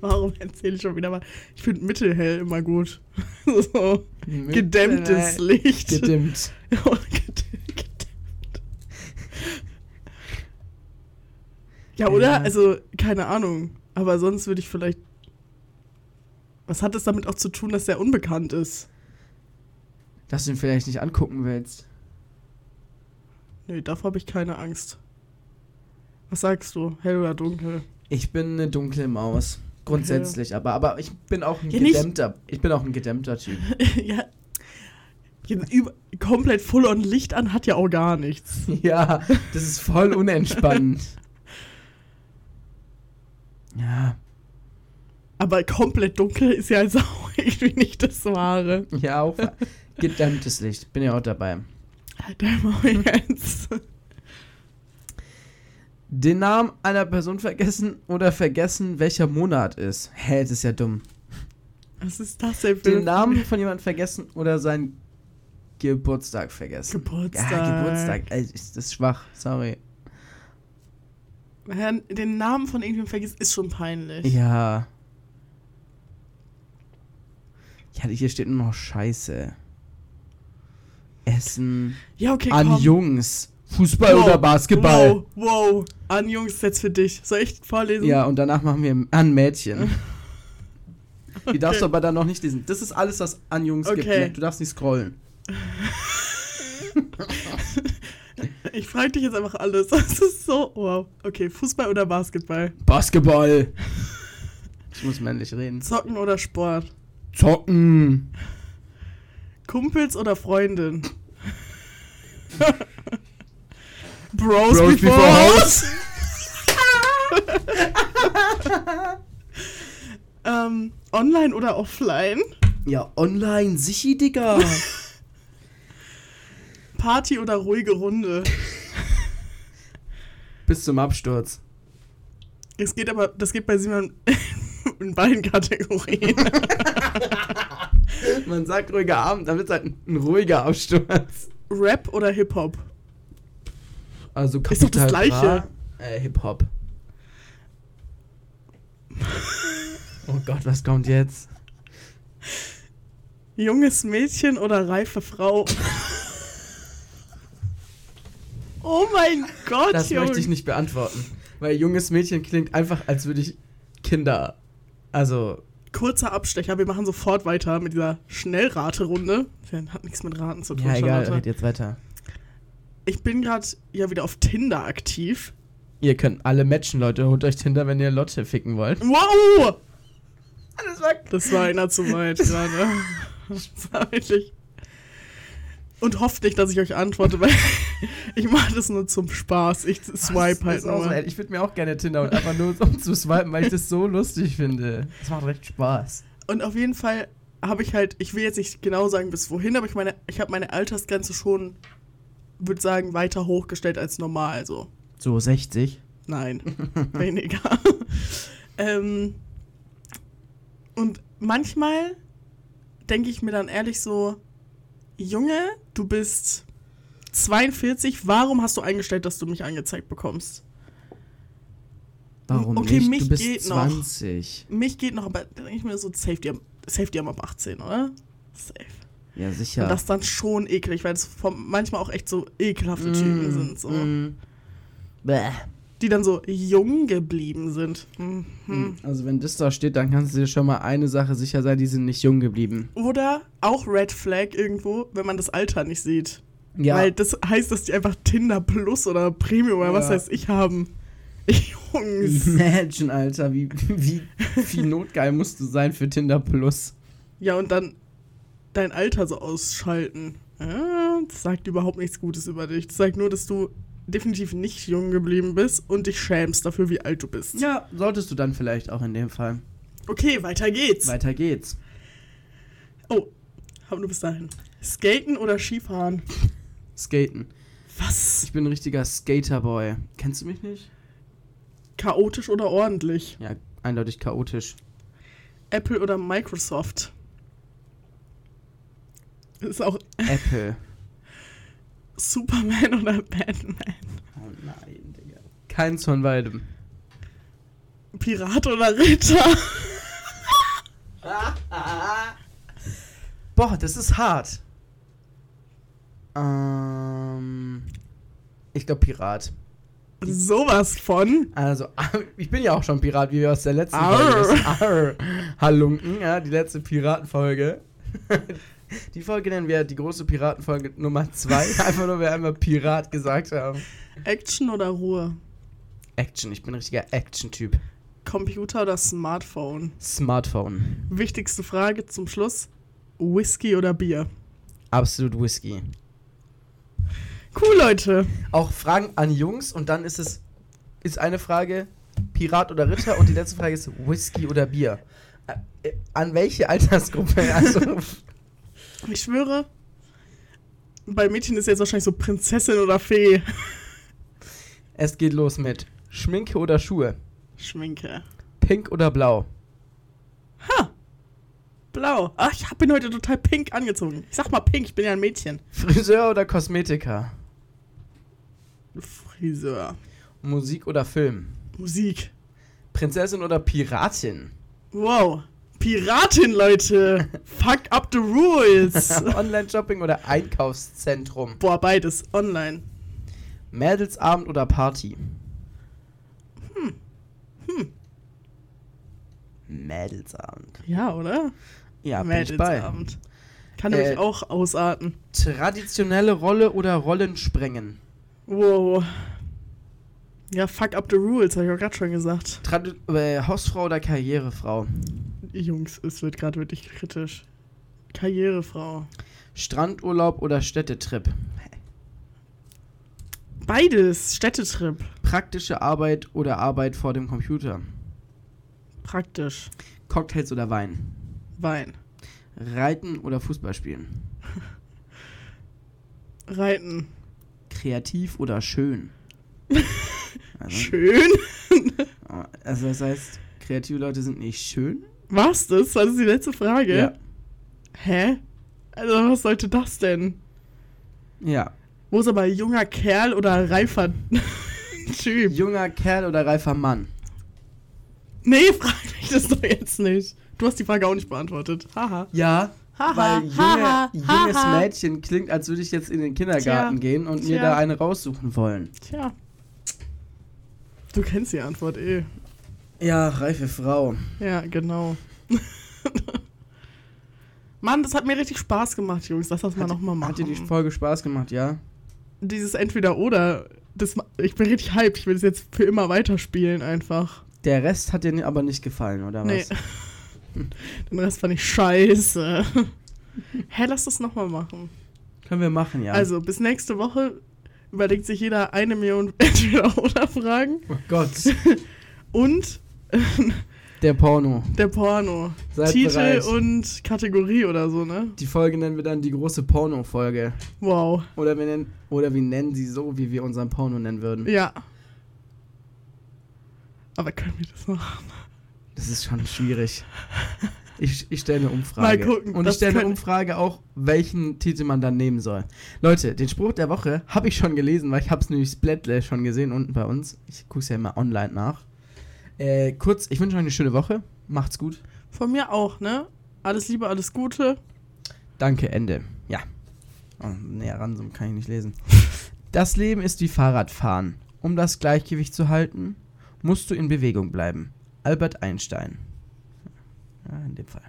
Warum erzähle ich schon wieder mal? Ich finde Mittelhell immer gut. so Mittel gedämmtes Licht. Gedimmt. ja, oder? Ja. Also, keine Ahnung. Aber sonst würde ich vielleicht was hat es damit auch zu tun, dass er unbekannt ist? Dass du ihn vielleicht nicht angucken willst. Nee, davor habe ich keine Angst. Was sagst du? Hell oder dunkel? Ich bin eine dunkle Maus. Grundsätzlich, okay. aber, aber ich bin auch ein ja, gedämmter. Nicht. Ich bin auch ein gedämmter Typ. ja. Über, komplett full on Licht an hat ja auch gar nichts. Ja, das ist voll unentspannt. ja. Aber komplett dunkel ist ja also auch irgendwie nicht das Wahre. Ja, auch gedämmtes Licht. Bin ja auch dabei. Halt mal jetzt. Den Namen einer Person vergessen oder vergessen, welcher Monat ist. Hä, das ist ja dumm. Was ist das denn für Den Namen von jemandem vergessen oder seinen Geburtstag vergessen. Geburtstag. Ja, Geburtstag. Ey, ist das schwach, sorry. Den Namen von irgendjemandem vergessen ist schon peinlich. Ja. Ja, hier steht nur noch Scheiße. Essen. Ja, okay, An komm. Jungs. Fußball wow, oder Basketball. Wow, wow. An Jungs jetzt für dich. Soll ich vorlesen? Ja, und danach machen wir an Mädchen. okay. Die darfst du aber dann noch nicht lesen. Das ist alles, was an Jungs okay. gibt. Du darfst nicht scrollen. ich frage dich jetzt einfach alles. Das ist so. Wow. Okay, Fußball oder Basketball? Basketball. Ich muss männlich reden. Zocken oder Sport? Zocken. Kumpels oder Freundin? Bros, Bros before, before House? ähm, online oder offline? Ja, online, sichi, Digga. Party oder ruhige Runde? Bis zum Absturz. Es geht aber, das geht bei Simon in beiden Kategorien. Man sagt ruhiger Abend, dann wird es halt ein, ruhiger Absturz. Rap oder Hip-Hop? Also Ist doch das Gleiche. Bra, Äh, Hip-Hop. oh Gott, was kommt jetzt? Junges Mädchen oder reife Frau? oh mein Gott, Das Junge. möchte ich nicht beantworten. Weil junges Mädchen klingt einfach, als würde ich Kinder. Also, Kurzer Abstecher, wir machen sofort weiter mit dieser Schnellraterunde. Hat nichts mit Raten zu tun. ja, egal, Charlotte. red jetzt weiter. Ich bin gerade ja wieder auf Tinder aktiv. Ihr könnt alle matchen, Leute. Holt euch Tinder, wenn ihr Lotte ficken wollt. Wow! Alles weg. Das war einer zu weit gerade. Das war wirklich. Und hofft nicht, dass ich euch antworte, weil ich mache das nur zum Spaß. Ich swipe halt so, nur. ey, ich würde mir auch gerne Tinder und einfach nur um zu swipen, weil ich das so lustig finde. Das macht recht Spaß. Und auf jeden Fall habe ich halt, ich will jetzt nicht genau sagen, bis wohin, aber ich meine, ich habe meine Altersgrenze schon, würde sagen, weiter hochgestellt als normal. So, So 60. nein, weniger. ähm, und manchmal denke ich mir dann ehrlich so, Junge, du bist 42, warum hast du eingestellt, dass du mich angezeigt bekommst? Warum Okay, nicht? mich du bist geht noch. 20. Mich geht noch, aber da denke ich mir so, Safety, am- Safety am ab 18, oder? Safe. Ja, Und sicher. das dann schon eklig, weil es manchmal auch echt so ekelhafte Typen Mm, sind, so. mm. Bäh. Die dann so jung geblieben sind. Mhm. Also wenn das da steht, dann kannst du dir schon mal eine Sache sicher sein, die sind nicht jung geblieben. Oder auch Red Flag irgendwo, wenn man das Alter nicht sieht. Ja. Weil das heißt, dass die einfach Tinder Plus oder Premium oder was Ja. heißt ich haben. Jungs. Imagine, Alter, wie, wie viel notgeil musst du sein für Tinder Plus. Ja, und dann dein Alter so ausschalten. Ja, das sagt überhaupt nichts Gutes über dich. Das sagt nur, dass du definitiv nicht jung geblieben bist und dich schämst dafür, wie alt du bist. Ja, solltest du dann vielleicht auch in dem Fall. Okay, weiter geht's. Weiter geht's. Oh, hab nur bis dahin. Skaten oder Skifahren? Skaten. Was? Ich bin ein richtiger Skaterboy. Kennst du mich nicht? Chaotisch oder ordentlich? Ja, eindeutig chaotisch. Apple oder Microsoft? Ist auch Apple. Superman oder Batman? Oh nein, Digga. Keins von beidem. Pirat oder Ritter? Boah, das ist hart. Ähm. Ich glaube Pirat. Sowas von. Also, ich bin ja auch schon Pirat, wie wir aus der letzten Arr. Folge wissen. Arr. Halunken, ja, die letzte Piratenfolge. Die Folge nennen wir die große Piratenfolge Nummer 2. Einfach nur, weil wir einmal Pirat gesagt haben. Action oder Ruhe? Action, ich bin ein richtiger Action-Typ. Computer oder Smartphone? Smartphone. Wichtigste Frage zum Schluss. Whisky oder Bier? Absolut Whisky. Cool, Leute. Auch Fragen an Jungs und dann ist es ist eine Frage Pirat oder Ritter und die letzte Frage ist Whisky oder Bier. Äh, äh, An welche Altersgruppe? Also Ich schwöre, bei Mädchen ist jetzt wahrscheinlich so Prinzessin oder Fee. es geht los mit Schminke oder Schuhe, Schminke. Pink oder Blau, Blau. Ach, ich hab- bin heute total pink angezogen. Ich sag mal pink, ich bin ja ein Mädchen. Friseur oder Kosmetika, Friseur. Musik oder Film, Musik. Prinzessin oder Piratin, Wow. Piratin, Leute. Fuck up the rules. Online-Shopping oder Einkaufszentrum, Boah, beides. Online. Mädelsabend oder Party. Hm. Mädelsabend. Ja, oder? Ja, ich. Mädelsabend. Kann Äh, nämlich auch ausarten. Traditionelle Rolle oder Rollensprengen? Wow. Ja, fuck up the rules, hab ich auch gerade schon gesagt. Tradi äh, Hausfrau oder Karrierefrau? Jungs, es wird gerade wirklich kritisch. Karrierefrau. Strandurlaub oder Städtetrip? Beides. Städtetrip. Praktische Arbeit oder Arbeit vor dem Computer? Praktisch. Cocktails oder Wein? Wein. Reiten oder Fußball spielen? Reiten. Kreativ oder schön? Also, Schön. also das heißt, kreative Leute sind nicht schön? Was das? War das die letzte Frage? Ja. Hä? Also, was sollte das denn? Ja. Wo ist aber junger Kerl oder reifer Typ? Junger Kerl oder reifer Mann? Nee, frag mich das doch jetzt nicht. Du hast die Frage auch nicht beantwortet. Haha. Ja, Haha, weil junge, haha, junges. Mädchen klingt, als würde ich jetzt in den Kindergarten Tja, gehen und mir tja. da eine raussuchen wollen. Tja. Du kennst die Antwort eh. Ja, reife Frau. Ja, genau. Mann, das hat mir richtig Spaß gemacht, Jungs. Lass das mal nochmal machen. Hat dir die Folge Spaß gemacht, ja? Dieses Entweder-Oder, das, ich bin richtig hyped. Ich will das jetzt für immer weiterspielen einfach. Der Rest hat dir aber nicht gefallen, oder Nee. was? Den Rest fand ich scheiße. Hä, lass das nochmal machen. Können wir machen, ja. Also, bis nächste Woche überlegt sich jeder eine Million Entweder-Oder-Fragen. oh Gott, Und der Porno. der Porno. Seid Titel bereit. und Kategorie oder so, ne? Die Folge nennen wir dann die große Porno-Folge. Wow. Oder wir nennen, oder wir nennen sie so, wie wir unseren Porno nennen würden. Ja. Aber können wir das machen? Das ist schon schwierig. Ich, ich stelle eine Umfrage. Mal gucken, Und ich stelle eine Umfrage auch, welchen Titel man dann nehmen soll. Leute, den Spruch der Woche habe ich schon gelesen, weil ich habe es nämlich Splatless schon gesehen unten bei uns. Ich gucke es ja immer online nach. Äh, kurz, ich wünsche euch eine schöne Woche. Macht's gut. Von mir auch, ne? Alles Liebe, alles Gute. Danke, Ende. Ja. Oh, näher ran, so kann ich nicht lesen. Das Leben ist wie Fahrradfahren. Um das Gleichgewicht zu halten, musst du in Bewegung bleiben. Albert Einstein. Ja, in dem Fall.